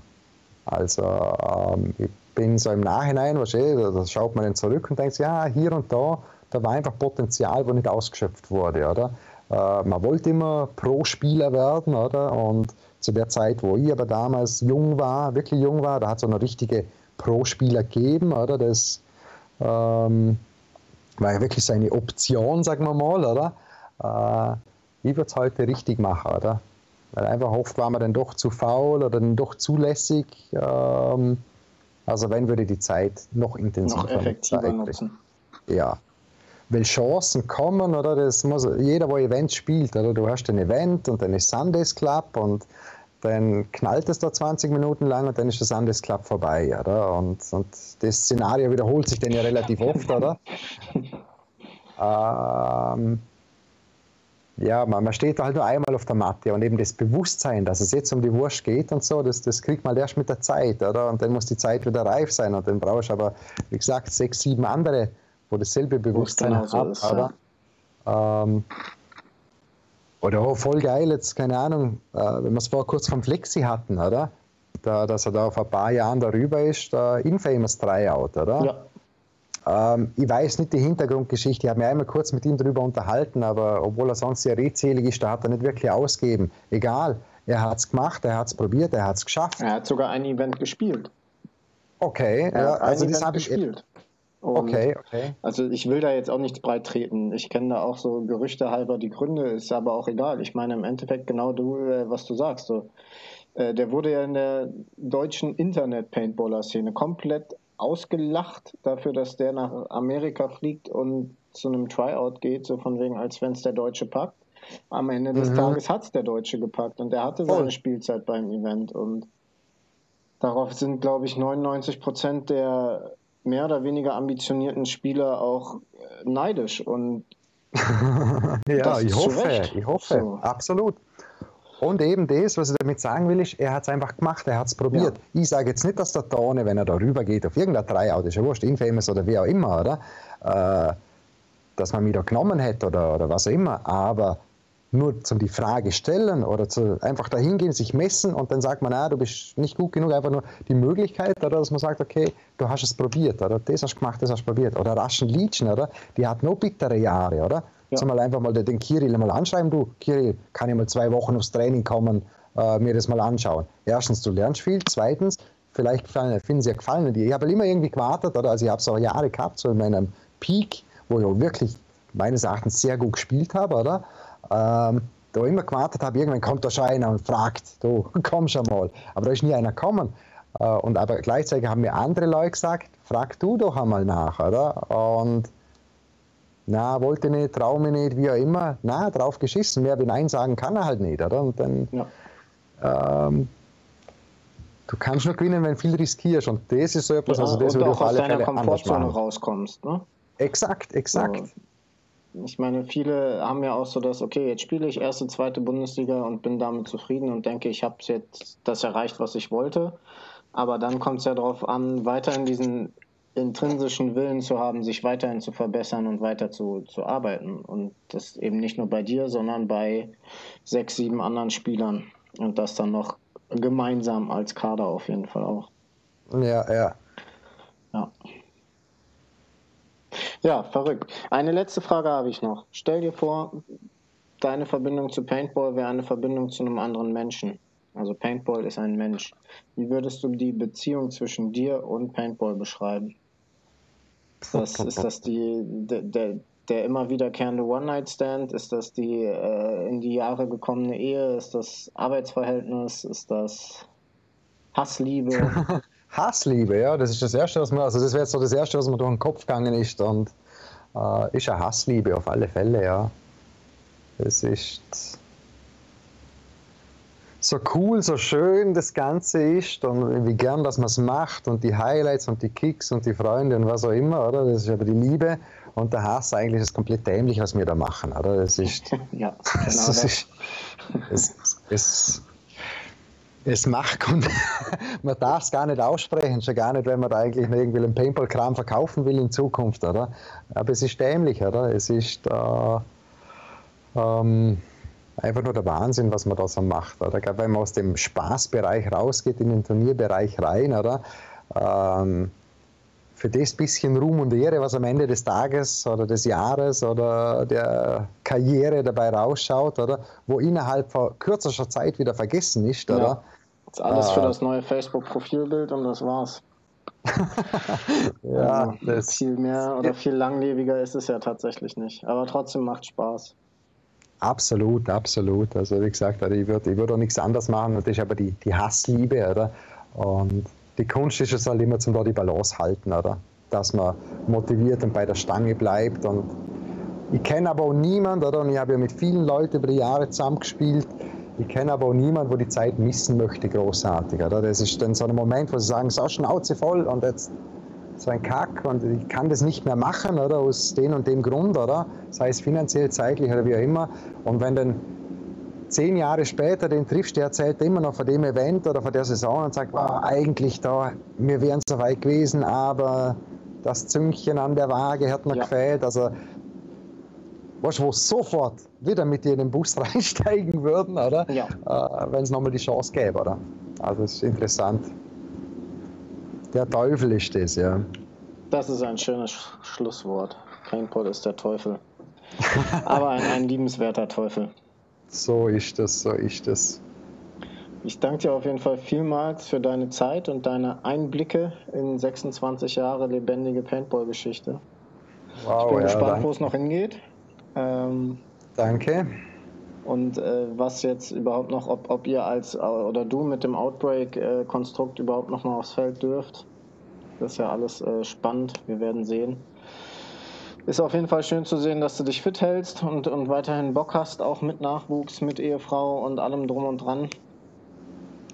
Speaker 2: Also ähm, ich bin so im Nachhinein, wahrscheinlich, da schaut man dann zurück und denkt, ja, hier und da, da war einfach Potenzial, wo nicht ausgeschöpft wurde, oder? Äh, man wollte immer Pro-Spieler werden, oder? Und zu der Zeit, wo ich aber damals jung war, wirklich jung war, da hat so eine richtige pro Spieler geben, oder? Das ähm, war ja wirklich so eine Option, sagen wir mal, oder? Äh, ich würde es heute richtig machen, oder? Weil einfach oft war man dann doch zu faul oder dann doch zulässig. Ähm, also wenn würde die Zeit noch intensiver
Speaker 1: noch effektiver nutzen.
Speaker 2: Ja. Weil Chancen kommen, oder? Das muss, jeder, der Events spielt, oder? Du hast ein Event und dann ist Sundays Club und dann knallt es da 20 Minuten lang und dann ist das Sundays Club vorbei, oder? Und, und das Szenario wiederholt sich dann ja relativ oft, oder? ähm, ja, man, man steht halt nur einmal auf der Matte und eben das Bewusstsein, dass es jetzt um die Wurst geht und so, das, das kriegt man erst mit der Zeit, oder? Und dann muss die Zeit wieder reif sein und dann brauchst du aber, wie gesagt, sechs, sieben andere, wo dasselbe Bewusstsein genau so oder? Ja. Ähm, oder oh, voll geil, jetzt keine Ahnung, äh, wenn wir es vorher kurz vom Flexi hatten, oder? Da, dass er da vor ein paar Jahren darüber ist, der Infamous Tryout, oder? Ja. Ähm, ich weiß nicht die Hintergrundgeschichte, ich habe mich einmal kurz mit ihm darüber unterhalten, aber obwohl er sonst sehr redselig ist, da hat er nicht wirklich ausgeben. Egal, er hat es gemacht, er hat es probiert, er hat es geschafft.
Speaker 1: Er hat sogar ein Event gespielt.
Speaker 2: Okay, ja, also das habe ich gespielt.
Speaker 1: Und okay, okay. Also ich will da jetzt auch nicht breit treten. Ich kenne da auch so Gerüchte halber die Gründe, ist aber auch egal. Ich meine im Endeffekt genau du, äh, was du sagst. So. Äh, der wurde ja in der deutschen Internet-Paintballer-Szene komplett ausgelacht dafür, dass der nach Amerika fliegt und zu einem Tryout geht, so von wegen, als wenn es der Deutsche packt. Am Ende des mhm. Tages hat es der Deutsche gepackt und er hatte seine oh. Spielzeit beim Event und darauf sind, glaube ich, 99 Prozent der mehr oder weniger ambitionierten Spieler auch äh, neidisch und
Speaker 2: ja, ich hoffe, ich hoffe, so. absolut. Und eben das, was ich damit sagen will, ist, er hat es einfach gemacht, er hat es probiert. Ja. Ich sage jetzt nicht, dass der Tone, wenn er da rüber geht auf irgendein Tryout, ist ja wurscht, Infamous oder wie auch immer, oder? Äh, dass man mich da genommen hätte oder, oder was auch immer, aber nur zum die Frage stellen oder zu einfach dahin gehen, sich messen und dann sagt man, ah, du bist nicht gut genug, einfach nur die Möglichkeit, oder dass man sagt, okay, du hast es probiert, oder das hast du gemacht, das hast du probiert. Oder Raschen Liedchen, oder? Die hat noch bittere Jahre, oder? Ja. Mal einfach mal den Kirill mal anschreiben, du, Kirill, kann ich mal zwei Wochen aufs Training kommen, äh, mir das mal anschauen. Erstens, du lernst viel, zweitens, vielleicht finden sie ja gefallen. Ich habe immer irgendwie gewartet, oder? Also ich habe so Jahre gehabt, so in meinem Peak, wo ich auch wirklich meines Erachtens sehr gut gespielt habe, oder? Ähm, da immer gewartet habe, irgendwann kommt da schon einer und fragt, du, komm schon mal. Aber da ist nie einer gekommen. Äh, und aber gleichzeitig haben mir andere Leute gesagt, frag du doch einmal nach, oder? Und na, wollte nicht, traue mich nicht, wie auch immer. Na, drauf geschissen. Mehr wie Nein sagen kann er halt nicht, oder? Und dann, ja. ähm, du kannst nur gewinnen, wenn du viel riskierst. Und das ist so etwas,
Speaker 1: ja, also das und auch aus deiner Komfortzone rauskommst, ne?
Speaker 2: Exakt, exakt.
Speaker 1: Ich meine, viele haben ja auch so das, okay, jetzt spiele ich erste, zweite Bundesliga und bin damit zufrieden und denke, ich habe jetzt das erreicht, was ich wollte. Aber dann kommt es ja darauf an, weiter in diesen intrinsischen Willen zu haben, sich weiterhin zu verbessern und weiter zu, zu arbeiten. Und das eben nicht nur bei dir, sondern bei sechs, sieben anderen Spielern. Und das dann noch gemeinsam als Kader auf jeden Fall auch.
Speaker 2: Ja, ja.
Speaker 1: Ja. Ja, verrückt. Eine letzte Frage habe ich noch. Stell dir vor, deine Verbindung zu Paintball wäre eine Verbindung zu einem anderen Menschen. Also Paintball ist ein Mensch. Wie würdest du die Beziehung zwischen dir und Paintball beschreiben? Ist das, ist das die, der, der, der immer wiederkehrende One-Night-Stand? Ist das die äh, in die Jahre gekommene Ehe? Ist das Arbeitsverhältnis? Ist das Hassliebe?
Speaker 2: Hassliebe, ja, das ist das Erste, was mir, also das wäre jetzt so das Erste, was mir durch den Kopf gegangen ist und äh, ist eine Hassliebe auf alle Fälle, ja. Es ist so cool, so schön das Ganze ist und wie gern, dass man es macht und die Highlights und die Kicks und die Freunde und was auch immer, oder? Das ist aber die Liebe und der Hass eigentlich ist komplett dämlich, was wir da machen, oder? Das ist, ja, genau das ist, es, es, es macht und man darf es gar nicht aussprechen, schon gar nicht, wenn man da eigentlich irgendwie einen Paintball-Kram verkaufen will in Zukunft, oder? Aber es ist dämlich, oder? Es ist äh, ähm, einfach nur der Wahnsinn, was man da so macht. Oder? Gerade wenn man aus dem Spaßbereich rausgeht, in den Turnierbereich rein, oder? Ähm, für das bisschen Ruhm und Ehre, was am Ende des Tages oder des Jahres oder der Karriere dabei rausschaut, oder? Wo innerhalb von kürzester Zeit wieder vergessen ist, oder? Ja.
Speaker 1: Das ist alles äh, für das neue Facebook-Profilbild und das war's. ja, also, das viel mehr oder viel langlebiger ist es ja tatsächlich nicht. Aber trotzdem macht Spaß.
Speaker 2: Absolut, absolut. Also wie gesagt, ich würde ich würd auch nichts anderes machen. Das ist aber die, die Hassliebe, oder? Und die Kunst ist es halt immer zum da die Balance halten, oder? Dass man motiviert und bei der Stange bleibt. Und ich kenne aber auch niemanden, oder? Und ich habe ja mit vielen Leuten über die Jahre zusammengespielt. Ich kenne aber auch niemanden, wo die Zeit missen möchte, großartig. Oder? Das ist dann so ein Moment, wo sie sagen, so Schnauze voll und jetzt so ein Kack und ich kann das nicht mehr machen, oder, aus dem und dem Grund, oder, sei es finanziell, zeitlich oder wie auch immer. Und wenn dann zehn Jahre später den triffst, der erzählt immer noch von dem Event oder von der Saison und sagt, wow, eigentlich da, wir wären so weit gewesen, aber das Züngchen an der Waage hat mir ja. gefällt. Also, weißt du, wo sofort wieder mit dir in den Bus reinsteigen würden, oder? Ja. Äh, wenn es nochmal die Chance gäbe, oder? Also, das ist interessant. Der Teufel ist das, ja.
Speaker 1: Das ist ein schönes Schlusswort. Paintball ist der Teufel. Aber ein, ein liebenswerter Teufel.
Speaker 2: So ist das, so ist das.
Speaker 1: Ich danke dir auf jeden Fall vielmals für deine Zeit und deine Einblicke in 26 Jahre lebendige Paintball-Geschichte. Wow, ich bin ja, gespannt, wo es noch hingeht.
Speaker 2: Ähm, danke.
Speaker 1: Und äh, was jetzt überhaupt noch, ob, ob ihr als oder du mit dem Outbreak-Konstrukt überhaupt noch mal aufs Feld dürft. Das ist ja alles äh, spannend. Wir werden sehen. Ist auf jeden Fall schön zu sehen, dass du dich fit hältst und, und weiterhin Bock hast, auch mit Nachwuchs, mit Ehefrau und allem drum und dran.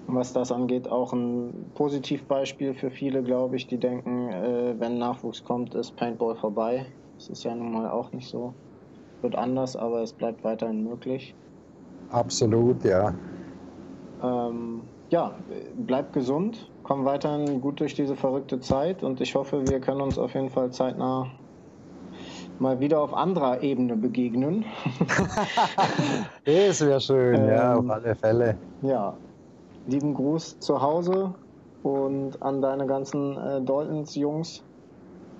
Speaker 1: Was das angeht, auch ein Positivbeispiel für viele, glaube ich, die denken, äh, wenn Nachwuchs kommt, ist Paintball vorbei. Das ist ja nun mal auch nicht so. Wird anders, aber es bleibt weiterhin möglich.
Speaker 2: Absolut, ja.
Speaker 1: Ähm, ja, bleib gesund, komm weiterhin gut durch diese verrückte Zeit und ich hoffe, wir können uns auf jeden Fall zeitnah mal wieder auf anderer Ebene begegnen.
Speaker 2: das wäre schön, ähm, ja, auf alle Fälle.
Speaker 1: Ja, lieben Gruß zu Hause und an deine ganzen äh, Daltons-Jungs,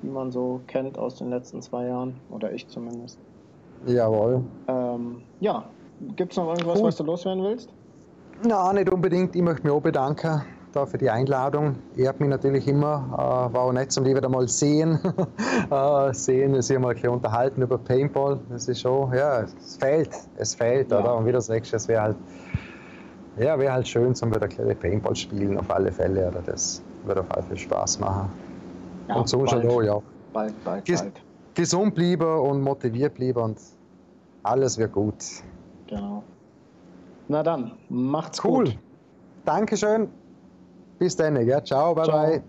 Speaker 1: die man so kennt aus den letzten zwei Jahren, oder ich zumindest.
Speaker 2: Jawohl.
Speaker 1: Ähm, ja, gibt es noch irgendwas, cool. was du loswerden willst?
Speaker 2: Na, nicht unbedingt. Ich möchte mich auch bedanken da für die Einladung. Ehrt mich natürlich immer. Äh, war auch nett zum wieder mal sehen. äh, sehen, sich mal ein bisschen unterhalten über Paintball. Das ist schon, ja, es fehlt. Es fehlt, ja. oder? Und wie du sagst, es wäre halt, ja, wäre halt schön zum wieder Paintball spielen, auf alle Fälle. Oder? Das würde auf alle Fälle Spaß machen. Ja, und so schon auch, ja.
Speaker 1: Bald, bald, bald.
Speaker 2: Gesund bleiben und motiviert bleiben und alles wird gut.
Speaker 1: Genau. Na dann, macht's
Speaker 2: cool.
Speaker 1: gut.
Speaker 2: Dankeschön. Bis dann, gell? Ciao, bye Ciao. bye.